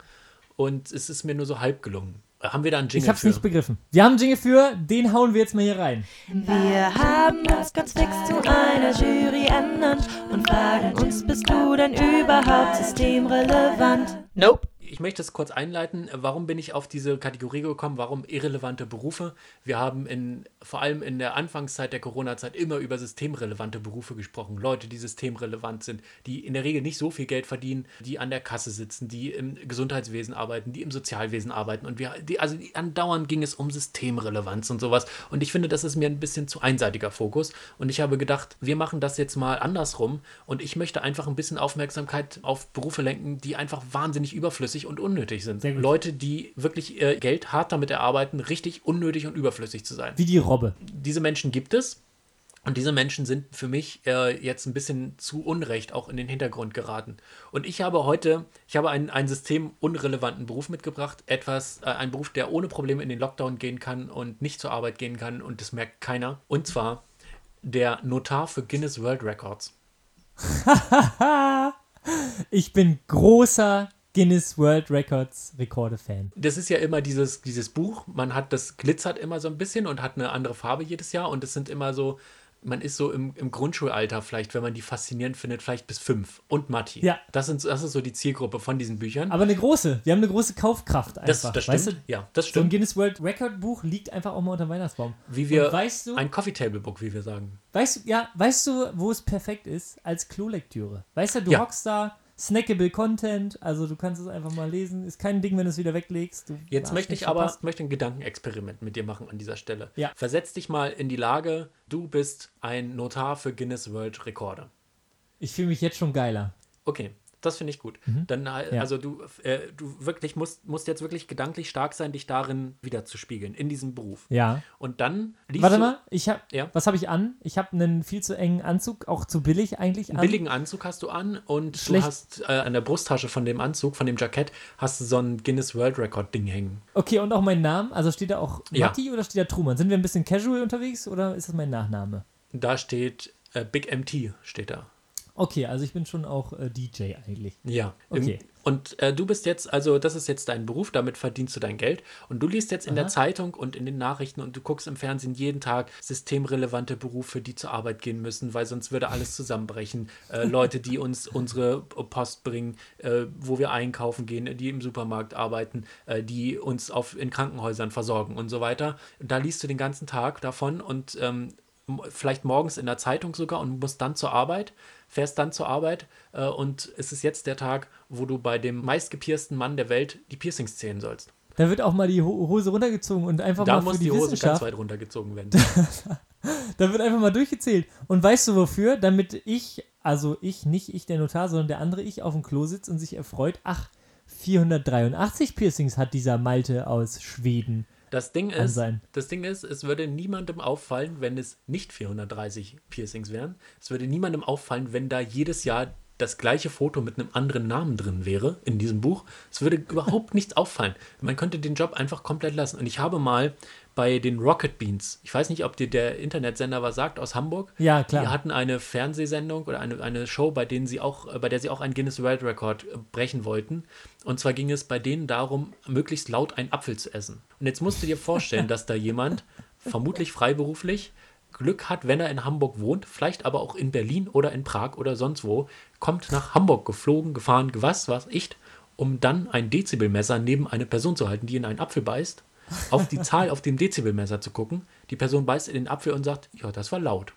Und es ist mir nur so halb gelungen. Äh, Haben wir da einen Jingle ich habe es für? nicht begriffen. Wir haben einen Jingle für, den hauen wir jetzt mal hier rein. Wir haben uns ganz fix zu einer Jury ernannt und fragen uns, bist du denn überhaupt systemrelevant? Nope. Ich möchte es kurz einleiten. Warum bin ich auf diese Kategorie gekommen? Warum irrelevante Berufe? Wir haben in, vor allem in der Anfangszeit der Corona-Zeit immer über systemrelevante Berufe gesprochen. Leute, die systemrelevant sind, die in der Regel nicht so viel Geld verdienen, die an der Kasse sitzen, die im Gesundheitswesen arbeiten, die im Sozialwesen arbeiten. Und wir, die, also andauernd ging es um Systemrelevanz und sowas. Und ich finde, das ist mir ein bisschen zu einseitiger Fokus. Und ich habe gedacht, wir machen das jetzt mal andersrum. Und ich möchte einfach ein bisschen Aufmerksamkeit auf Berufe lenken, die einfach wahnsinnig überflüssig und unnötig sind. Leute, die wirklich ihr Geld hart damit erarbeiten, richtig unnötig und überflüssig zu sein. Wie die Robbe. Diese Menschen gibt es. Und diese Menschen sind für mich äh, jetzt ein bisschen zu Unrecht auch in den Hintergrund geraten. Und ich habe heute, ich habe einen, einen systemunrelevanten Beruf mitgebracht. Etwas, äh, ein Beruf, der ohne Probleme in den Lockdown gehen kann und nicht zur Arbeit gehen kann. Und das merkt keiner. Und zwar der Notar für Guinness World Records. Ich bin großer Guinness World Records Rekorde-Fan. Das ist ja immer dieses, dieses Buch. Man hat das glitzert immer so ein bisschen und hat eine andere Farbe jedes Jahr. Und es sind immer so, man ist so im, im Grundschulalter vielleicht, wenn man die faszinierend findet, vielleicht bis fünf. Und Matti. Ja. Das, sind, das ist so die Zielgruppe von diesen Büchern. Aber eine große. Wir haben eine große Kaufkraft einfach. das, das stimmt. Weißt du, ja, das so ein stimmt. Guinness World Record Buch liegt einfach auch mal unter dem Weihnachtsbaum. Wie wir Und weißt du, ein Coffee Table Book, wie wir sagen. weißt du, ja, weißt du, wo es perfekt ist? Als Klolektüre. Weißt du, du Ja. hockst da, snackable Content, also du kannst es einfach mal lesen. Ist kein Ding, wenn du es wieder weglegst. Du Jetzt möchte ich aber verpasst. möchte ein Gedankenexperiment mit dir machen an dieser Stelle. Ja. Versetz dich mal in die Lage, du bist ein Notar für Guinness World Rekorde. Ich fühle mich jetzt schon geiler. Okay, das finde ich gut. Dann, äh, Mhm. Ja. also du, äh, du wirklich musst, musst jetzt wirklich gedanklich stark sein, dich darin wiederzuspiegeln, in diesem Beruf. Ja. Und dann liest Warte du mal, ich hab, Ja. was habe ich an? Ich habe einen viel zu engen Anzug, auch zu billig eigentlich an. einen billigen Anzug hast du an und Schlecht. du hast äh, an der Brusttasche von dem Anzug, von dem Jackett, hast du so ein Guinness World Record Ding hängen. Okay, und auch mein Name, also steht da auch Ja. Matti oder steht da Truman? Sind wir ein bisschen casual unterwegs oder ist das mein Nachname? Da steht äh, Big MT, steht da. Okay, also ich bin schon auch äh, DJ eigentlich. Ja. Okay. Im, und äh, du bist jetzt, also das ist jetzt dein Beruf, damit verdienst du dein Geld. Und du liest jetzt in der Aha. Zeitung und in den Nachrichten und du guckst im Fernsehen jeden Tag systemrelevante Berufe, die zur Arbeit gehen müssen, weil sonst würde alles zusammenbrechen. Äh, Leute, die uns unsere Post bringen, äh, wo wir einkaufen gehen, die im Supermarkt arbeiten, äh, die uns auf, in Krankenhäusern versorgen und so weiter. Und da liest du den ganzen Tag davon und ähm, vielleicht morgens in der Zeitung sogar und musst dann zur Arbeit, fährst dann zur Arbeit äh, und es ist jetzt der Tag, wo du bei dem meistgepiersten Mann der Welt die Piercings zählen sollst. Da wird auch mal die Ho Hose runtergezogen und einfach Da mal muss für die, die Hose ganz weit runtergezogen werden. Da wird einfach mal durchgezählt. Und weißt du wofür? Damit ich, also ich, nicht ich der Notar, sondern der andere ich auf dem Klo sitzt und sich erfreut, ach, 483 Piercings hat dieser Malte aus Schweden. Das Ding Kann ist, sein. das Ding ist, es würde niemandem auffallen, wenn es nicht 430 Piercings wären. Es würde niemandem auffallen, wenn da jedes Jahr das gleiche Foto mit einem anderen Namen drin wäre in diesem Buch. Es würde überhaupt nichts auffallen. Man könnte den Job einfach komplett lassen. Und ich habe mal bei den Rocket Beans, ich weiß nicht, ob dir der Internetsender was sagt aus Hamburg. Ja, klar. Die hatten eine Fernsehsendung oder eine, eine Show, bei denen sie auch, bei der sie auch einen Guinness World Record äh, brechen wollten. Und zwar ging es bei denen darum, möglichst laut einen Apfel zu essen. Und jetzt musst du dir vorstellen, dass da jemand, vermutlich freiberuflich, Glück hat, wenn er in Hamburg wohnt, vielleicht aber auch in Berlin oder in Prag oder sonst wo, kommt nach Hamburg geflogen, gefahren, was, was ich, um dann ein Dezibelmesser neben eine Person zu halten, die in einen Apfel beißt, auf die Zahl auf dem Dezibelmesser zu gucken. Die Person beißt in den Apfel und sagt, ja, das war laut.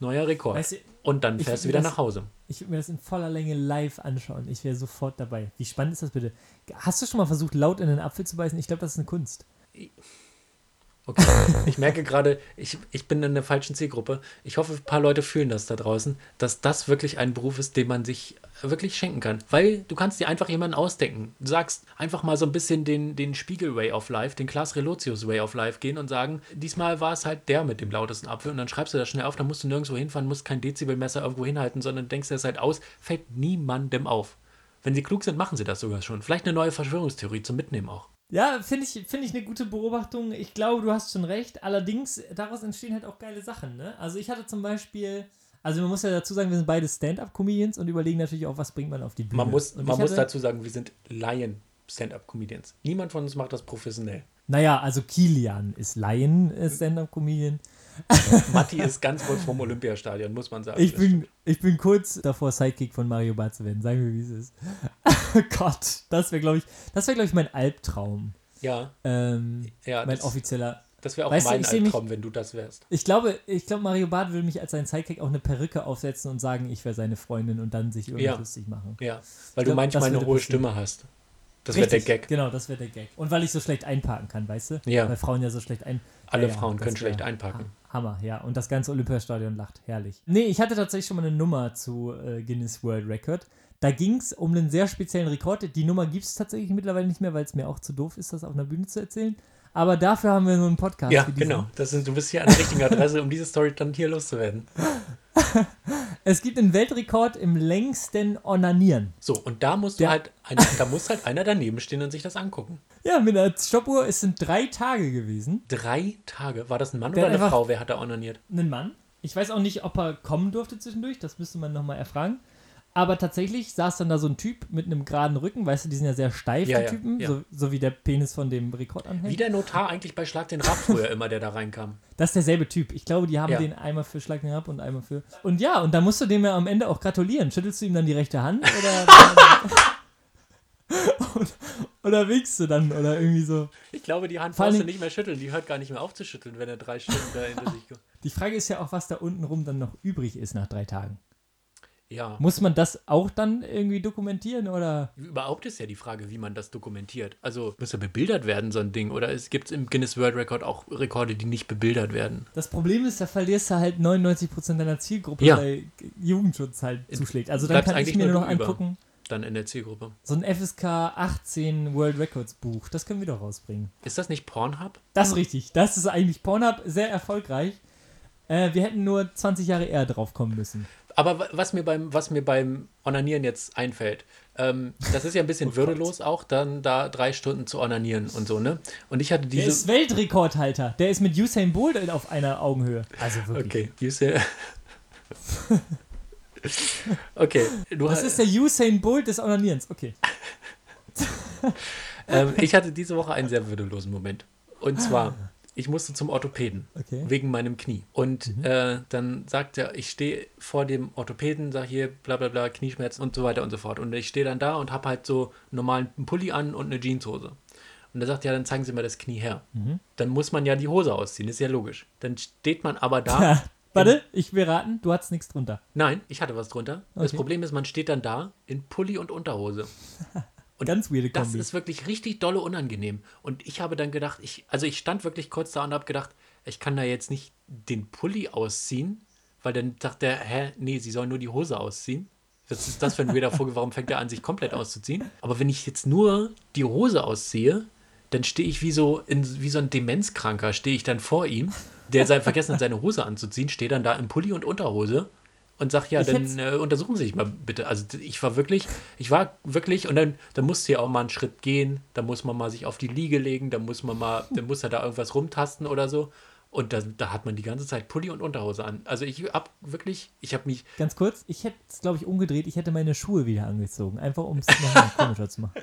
Neuer Rekord. Weißt du, und dann ich fährst du wieder das- nach Hause. Ich würde mir das in voller Länge live anschauen. Ich wäre sofort dabei. Wie spannend ist das bitte? Hast du schon mal versucht, laut in den Apfel zu beißen? Ich glaube, das ist eine Kunst. Okay. Ich merke gerade, ich, ich bin in der falschen Zielgruppe. Ich hoffe, ein paar Leute fühlen das da draußen, dass das wirklich ein Beruf ist, den man sich wirklich schenken kann. Weil du kannst dir einfach jemanden ausdenken. Du sagst einfach mal so ein bisschen den, den Spiegel Way of Life, den Klaas Relotius Way of Life gehen und sagen, diesmal war es halt der mit dem lautesten Apfel und dann schreibst du das schnell auf, dann musst du nirgendwo hinfahren, musst kein Dezibelmesser irgendwo hinhalten, sondern denkst dir das halt aus, fällt niemandem auf. Wenn sie klug sind, machen sie das sogar schon. Vielleicht eine neue Verschwörungstheorie zum Mitnehmen auch. Ja, finde ich, find ich eine gute Beobachtung. Ich glaube, du hast schon recht. Allerdings, daraus entstehen halt auch geile Sachen. Ne? Also ich hatte zum Beispiel, also man muss ja dazu sagen, wir sind beide Stand-Up-Comedians und überlegen natürlich auch, was bringt man auf die Bühne. Man muss, man muss dazu sagen, wir sind Laien Stand-up-Comedians. Niemand von uns macht das professionell. Naja, also Kilian ist Laien äh. Matti ist ganz kurz vom Olympiastadion, muss man sagen. Ich bin, ich bin kurz davor, Sidekick von Mario Barth zu werden. Sagen wir, wie es ist. Oh Gott, das wäre, glaube ich, das wäre, glaube ich, mein Albtraum. Ja, Ähm, ja mein das, offizieller. das wäre auch Weißt du, mein ich seh mich- Albtraum, wenn du das wärst. Ich glaube, ich glaube, Mario Barth will mich als sein Sidekick auch eine Perücke aufsetzen und sagen, ich wäre seine Freundin und dann sich irgendwie Ja. lustig machen. Ja, weil Ich du glaub, manchmal eine würde hohe passieren. Stimme hast. Das wäre der Gag. Genau, das wäre der Gag. Und weil ich so schlecht einparken kann, weißt du? Ja. Weil Frauen ja so schlecht ein. Alle Ja, Frauen können schlecht einparken. Ha- Hammer, ja. Und das ganze Olympiastadion lacht. Herrlich. Nee, ich hatte tatsächlich schon mal eine Nummer zu äh, Guinness World Record. Da ging es um einen sehr speziellen Rekord. Die Nummer gibt es tatsächlich mittlerweile nicht mehr, weil es mir auch zu doof ist, das auf einer Bühne zu erzählen. Aber dafür haben wir so einen Podcast. Ja, genau. Das sind, du bist hier an der richtigen Adresse, um diese Story dann hier loszuwerden. Es gibt einen Weltrekord im längsten Onanieren. So, und da musst du Ja. halt, ein, da muss halt einer daneben stehen und sich das angucken. Ja, mit einer Stoppuhr. Es sind drei Tage gewesen. Drei Tage. War das ein Mann Der oder eine Frau? Wer hat da onaniert? Ein Mann. Ich weiß auch nicht, ob er kommen durfte zwischendurch. Das müsste man nochmal erfragen. Aber tatsächlich saß dann da so ein Typ mit einem geraden Rücken. Weißt du, die sind ja sehr steif, Ja, die ja, Typen. ja. So, so wie der Penis von dem Rekordanhänger. Wie der Notar eigentlich bei Schlag den Rab früher immer, der da reinkam. Das ist derselbe Typ. Ich glaube, die haben den einmal für Schlag den Rab und einmal für. Und ja, und da musst du dem ja am Ende auch gratulieren. Schüttelst du ihm dann die rechte Hand oder. oder, oder winkst du dann oder irgendwie so. Ich glaube, die Hand brauchst du nicht mehr schütteln. Die hört gar nicht mehr auf zu schütteln, wenn er drei Stunden da hinter sich kommt. Die Frage ist ja auch, was da unten rum dann noch übrig ist nach drei Tagen. Ja. Muss man das auch dann irgendwie dokumentieren oder? Überhaupt ist ja die Frage, wie man das dokumentiert. Also muss ja bebildert werden, so ein Ding. Oder es gibt im Guinness World Record auch Rekorde, die nicht bebildert werden. Das Problem ist, da verlierst du halt 99% deiner Zielgruppe, Ja. weil Jugendschutz halt zuschlägt. Also dann kann ich mir nur noch angucken, Dann in der Zielgruppe. so ein FSK 18 World Records Buch, das können wir doch rausbringen. Ist das nicht Pornhub? Das ist richtig, das ist eigentlich Pornhub, sehr erfolgreich. Äh, wir hätten nur 20 Jahre eher drauf kommen müssen. Aber wa- was mir beim, was mir beim Onanieren jetzt einfällt, ähm, das ist ja ein bisschen Oh würdelos auch, dann da drei Stunden zu onanieren und so, ne? Und ich hatte Der diese. ist Weltrekordhalter, der ist mit Usain Bolt auf einer Augenhöhe. Also wirklich. Okay, say, Okay, du Das ist der Usain Bolt des Onanierens. Okay. ähm, ich hatte diese Woche einen sehr würdelosen Moment. Und zwar, ich musste zum Orthopäden Okay. Mhm. wegen meinem Knie. Und äh, dann sagt er, ich stehe vor dem Orthopäden, sag hier bla bla bla, Knieschmerzen und so weiter und so fort. Und ich stehe dann da und habe halt so einen normalen Pulli an und eine Jeanshose. Und er sagt, ja, dann zeigen Sie mal das Knie her. Mhm. Dann muss man ja die Hose ausziehen, ist ja logisch. Dann steht man aber da. Warte, ich will raten, du hattest nichts drunter. Nein, ich hatte was drunter. Das Okay. Problem ist, man steht dann da in Pulli und Unterhose. Und Ganz weirde das Kombi. ist wirklich richtig dolle unangenehm. Und ich habe dann gedacht, ich, also ich stand wirklich kurz da und habe gedacht, ich kann da jetzt nicht den Pulli ausziehen, weil dann dachte er, hä, nee, sie sollen nur die Hose ausziehen. Was ist das für ein weirder Vogel? Warum fängt er an, sich komplett auszuziehen? Aber wenn ich jetzt nur die Hose ausziehe, dann stehe ich wie so, in, wie so ein Demenzkranker, stehe ich dann vor ihm, der sei, vergessen hat, seine Hose anzuziehen, stehe dann da im Pulli und Unterhose und sag, ja, Ich dann äh, untersuchen Sie sich mal bitte. Also ich war wirklich, ich war wirklich, und dann, dann musste ja auch mal einen Schritt gehen, da muss man mal sich auf die Liege legen, da muss man mal, dann muss er da irgendwas rumtasten oder so. Und da, da hat man die ganze Zeit Pulli und Unterhose an. Also ich hab wirklich, ich habe mich, Ganz kurz, ich hätte es, glaube ich, umgedreht. Ich hätte meine Schuhe wieder angezogen. Einfach, um es nochmal komischer zu machen.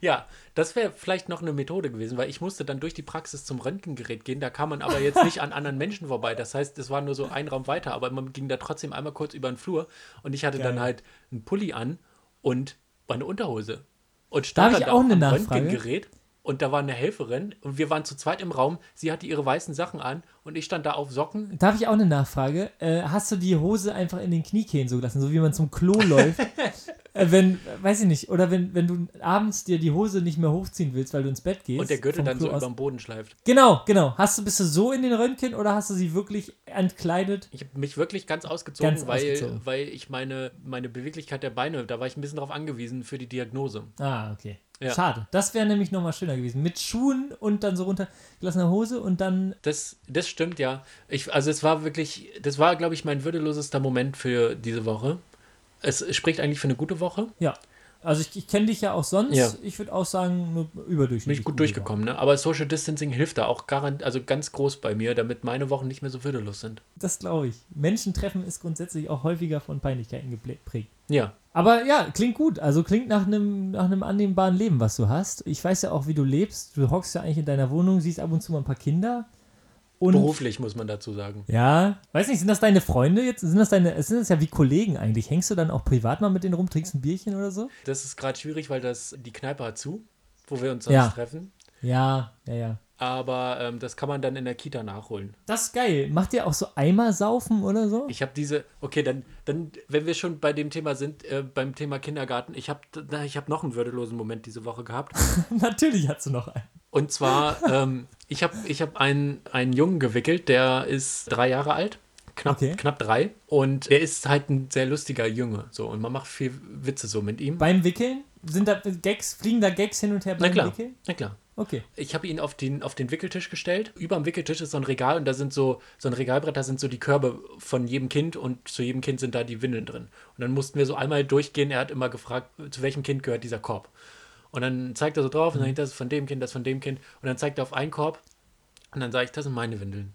ja, das wäre vielleicht noch eine Methode gewesen, weil ich musste dann durch die Praxis zum Röntgengerät gehen. Da kam man aber jetzt nicht an anderen Menschen vorbei. Das heißt, es war nur so ein Raum weiter, aber man ging da trotzdem einmal kurz über den Flur und ich hatte dann Geil. halt einen Pulli an und meine Unterhose. Und Da stand dann ich auch eine am Nachfrage. Röntgengerät und da war eine Helferin und wir waren zu zweit im Raum. Sie hatte ihre weißen Sachen an und ich stand da auf Socken. Darf ich auch eine Nachfrage? Äh, hast du die Hose einfach in den Kniekehlen so gelassen, so wie man zum Klo läuft? äh, wenn, weiß ich nicht, oder wenn, wenn du abends dir die Hose nicht mehr hochziehen willst, weil du ins Bett gehst. Und der Gürtel dann so Klo aus- über den Boden schleift. Genau, genau. Hast du, bist du so in den Röntgen oder hast du sie wirklich entkleidet? Ich habe mich wirklich ganz ausgezogen, Ganz weil, ausgezogen. weil ich meine, meine Beweglichkeit der Beine, da war ich ein bisschen drauf angewiesen für die Diagnose. Ah, okay. Ja. Schade. Das wäre nämlich nochmal schöner gewesen. Mit Schuhen und dann so runtergelassener Hose und dann. Das, das stimmt, ja. Ich, also es war wirklich, das war, glaube ich, mein würdelosester Moment für diese Woche. Es spricht eigentlich für eine gute Woche. Ja. Also ich, ich kenne dich ja auch sonst. Ja. Ich würde auch sagen, nur überdurchschnittlich. Bin ich gut durchgekommen, ne? Aber Social Distancing hilft da auch garant, also ganz groß bei mir, damit meine Wochen nicht mehr so würdelos sind. Das glaube ich. Menschen treffen ist grundsätzlich auch häufiger von Peinlichkeiten geprägt. Ja. Aber ja, klingt gut. Also klingt nach einem nach einem annehmbaren Leben, was du hast. Ich weiß ja auch, wie du lebst. Du hockst ja eigentlich in deiner Wohnung, siehst ab und zu mal ein paar Kinder. Und Beruflich muss man dazu sagen. ja, weiß nicht, sind das deine Freunde jetzt? Sind das deine, sind das ja wie Kollegen eigentlich? Hängst du dann auch privat mal mit denen rum, trinkst ein Bierchen oder so? Das ist gerade schwierig, weil das die Kneipe hat zu, wo wir uns sonst Ja. treffen. Ja, ja, ja. Aber ähm, das kann man dann in der Kita nachholen. Das ist geil. Macht ihr auch so Eimer saufen oder so? Ich habe diese, okay, dann, dann, wenn wir schon bei dem Thema sind, äh, beim Thema Kindergarten, ich habe ich hab noch einen würdelosen Moment diese Woche gehabt. Natürlich hast du noch einen. Und zwar, ähm, ich habe ich hab einen, einen Jungen gewickelt, der ist drei Jahre alt, knapp, Okay. knapp drei. Und der ist halt ein sehr lustiger Junge. So, und man macht viel Witze so mit ihm. Beim Wickeln? Sind da Gags, fliegen da Gags hin und her Na beim klar, Wickeln? na klar. Okay. Ich habe ihn auf den, auf den Wickeltisch gestellt. Über dem Wickeltisch ist so ein Regal und da sind so, so ein Regalbrett, da sind so die Körbe von jedem Kind und zu jedem Kind sind da die Windeln drin. Und dann mussten wir so einmal durchgehen. Er hat immer gefragt, zu welchem Kind gehört dieser Korb. Und dann zeigt er so drauf und dann das ist von dem Kind, das von dem Kind. Und dann zeigt er auf einen Korb und dann sage ich, das sind meine Windeln.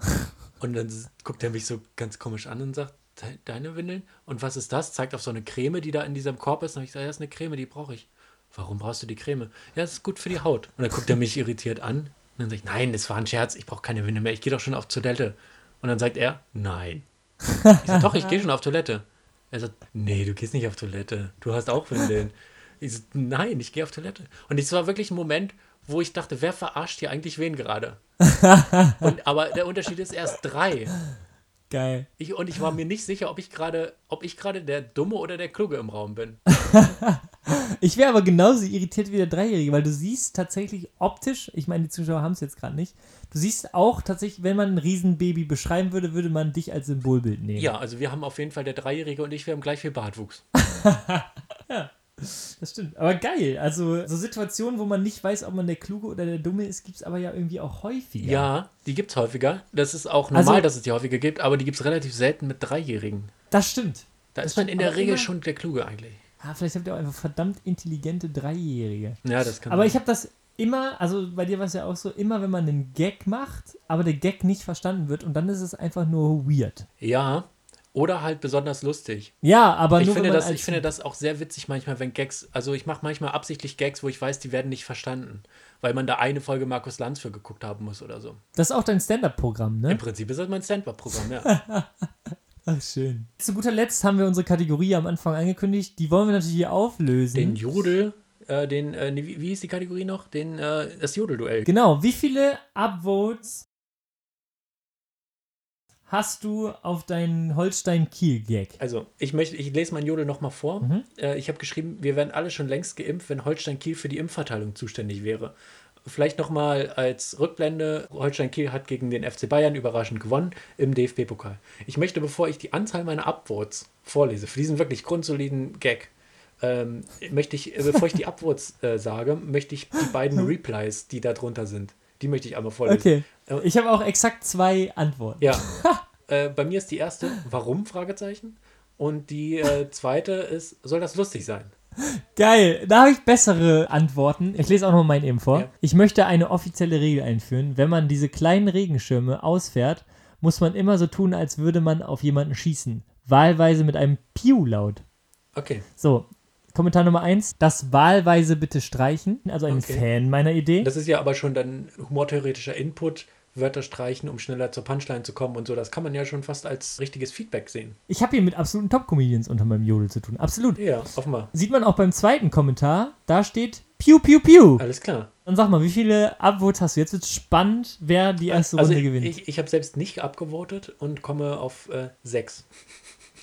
Und dann guckt er mich so ganz komisch an und sagt, "De- deine Windeln? Und was ist das? Zeigt auf so eine Creme, die da in diesem Korb ist. Und ich sage, ja, das ist eine Creme, die brauche ich. Warum brauchst du die Creme? Ja, das ist gut für die Haut. Und dann guckt er mich irritiert an. Und dann sage ich, nein, das war ein Scherz, ich brauche keine Windel mehr, ich gehe doch schon auf Toilette. Und dann sagt er, nein. Ich sage, doch, ich gehe schon auf Toilette. Er sagt, nee, du gehst nicht auf Toilette. Du hast auch Windeln. Ich so, nein, ich gehe auf Toilette. Und es war wirklich ein Moment, wo ich dachte, wer verarscht hier eigentlich wen gerade? Und, aber der Unterschied ist erst drei. Geil. Ich, und ich war mir nicht sicher, ob ich gerade, ob ich gerade der Dumme oder der Kluge im Raum bin. Ich wäre aber genauso irritiert wie der Dreijährige, weil du siehst tatsächlich optisch, ich meine, die Zuschauer haben es jetzt gerade nicht, du siehst auch tatsächlich, wenn man ein Riesenbaby beschreiben würde, würde man dich als Symbolbild nehmen. Ja, also wir haben auf jeden Fall der Dreijährige und ich, wir haben gleich viel Bartwuchs. Das stimmt. Aber geil. Also so Situationen, wo man nicht weiß, ob man der Kluge oder der Dumme ist, gibt es aber ja irgendwie auch häufiger. Ja, die gibt es häufiger. Das ist auch normal, Also- dass es die häufiger gibt, aber die gibt es relativ selten mit Dreijährigen. Das stimmt. Da Das ist man in der aber Regel immer- schon der Kluge eigentlich. Ah, vielleicht habt ihr auch einfach verdammt intelligente Dreijährige. Ja, das kann Aber sein. ich habe das immer, also bei dir war es ja auch so, immer wenn man einen Gag macht, aber der Gag nicht verstanden wird und dann ist es einfach nur weird. Ja, Oder halt besonders lustig. Ja, aber Ich nur finde, das, ich finde das auch sehr witzig manchmal, wenn Gags, also ich mache manchmal absichtlich Gags, wo ich weiß, die werden nicht verstanden, weil man da eine Folge Markus Lanz für geguckt haben muss oder so. Das ist auch dein Stand-Up-Programm, ne? Im Prinzip ist das mein Stand-Up-Programm, ja. Ach, schön. Zu guter Letzt haben wir unsere Kategorie am Anfang angekündigt. Die wollen wir natürlich hier auflösen. Den Jodel, äh, den, äh, wie, wie ist die Kategorie noch? Den, äh, das Jodelduell. Genau, wie viele Upvotes hast du auf deinen Holstein-Kiel-Gag? Also, ich möchte, ich lese meinen Jodel nochmal vor. Mhm. Äh, ich habe geschrieben, wir wären alle schon längst geimpft, wenn Holstein Kiel für die Impfverteilung zuständig wäre. Vielleicht nochmal als Rückblende, Holstein Kiel hat gegen den FC Bayern überraschend gewonnen im DFB-Pokal. Ich möchte, bevor ich die Anzahl meiner Upvotes vorlese, für diesen wirklich grundsoliden Gag, ähm, möchte ich, äh, bevor ich die Upvotes äh, sage, möchte ich die beiden Replies, die da drunter sind, die möchte ich einmal vorlesen. Okay. Ich habe auch exakt zwei Antworten. Ja. äh, bei mir ist die erste, warum? Fragezeichen. Und die äh, zweite ist, soll das lustig sein? Geil, da habe ich bessere Antworten. Ich lese auch noch meinen eben vor. Ja. Ich möchte eine offizielle Regel einführen. Wenn man diese kleinen Regenschirme ausfährt, muss man immer so tun, als würde man auf jemanden schießen. Wahlweise mit einem Piu-Laut. Okay. So, Kommentar Nummer eins: Das wahlweise bitte streichen. Also ein Okay. Fan meiner Idee. Das ist ja aber schon dann humortheoretischer Input, Wörter streichen, um schneller zur Punchline zu kommen und so. Das kann man ja schon fast als richtiges Feedback sehen. Ich habe hier mit absoluten Top-Comedians unter meinem Jodel zu tun. Absolut. Ja, offenbar. Sieht man auch beim zweiten Kommentar. Da steht Piu, Piu, Piu. Alles klar. Dann sag mal, wie viele Upvotes hast du? Jetzt wird spannend, wer die erste Also Runde ich, gewinnt. ich, ich habe selbst nicht abgevotet und komme auf äh, sechs.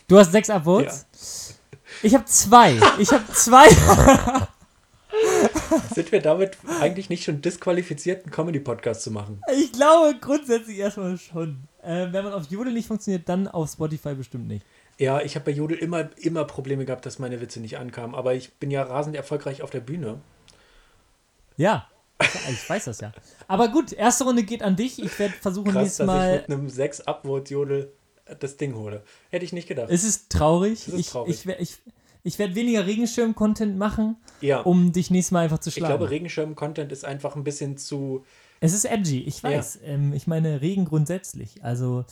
Du hast sechs Upvotes? Ich habe zwei. Ich habe zwei. Sind wir damit eigentlich nicht schon disqualifiziert, einen Comedy-Podcast zu machen? Ich glaube grundsätzlich erstmal schon. Äh, wenn man auf Jodel nicht funktioniert, dann auf Spotify bestimmt nicht. Ja, ich habe bei Jodel immer, immer Probleme gehabt, dass meine Witze nicht ankamen. Aber ich bin ja rasend erfolgreich auf der Bühne. Ja, ich weiß das ja. Aber gut, erste Runde geht an dich. Ich werde versuchen, Krass, nächstes dass Mal. ich mit einem 6 Upvote Jodel das Ding hole. Hätte ich nicht gedacht. Es ist traurig. Es ist ich traurig. ich, ich, ich werde weniger Regenschirm-Content machen, ja. um dich nächstes Mal einfach zu ich schlagen. glaube, Regenschirm-Content ist einfach ein bisschen zu. es ist edgy, ich weiß. Ähm, ich meine Regen grundsätzlich. Also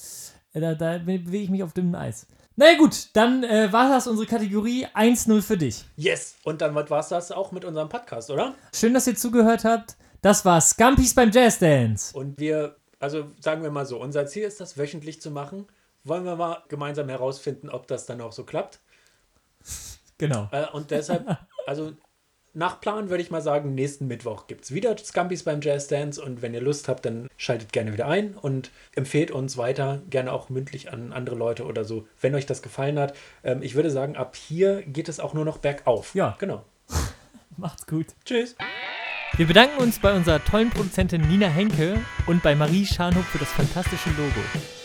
äh, da, da bewege ich mich auf dünnem Eis. Na ja, gut, dann äh, war das unsere Kategorie 1-0 für dich. Yes! Und dann war es das auch mit unserem Podcast, oder? Schön, dass ihr zugehört habt. Das war Scampis beim Jazz Dance. Und wir, also sagen wir mal so, unser Ziel ist das wöchentlich zu machen. Wollen wir mal gemeinsam herausfinden, ob das dann auch so klappt. Genau. Äh, und deshalb, also nach Plan würde ich mal sagen, nächsten Mittwoch gibt es wieder Scampis beim Jazz Dance. Und wenn ihr Lust habt, dann schaltet gerne wieder ein und empfehlt uns weiter, gerne auch mündlich an andere Leute oder so, wenn euch das gefallen hat. Ähm, ich würde sagen, ab hier geht es auch nur noch bergauf. Ja. Genau. Macht's gut. Tschüss. Wir bedanken uns bei unserer tollen Produzentin Nina Henke und bei Marie Scharnhoff für das fantastische Logo.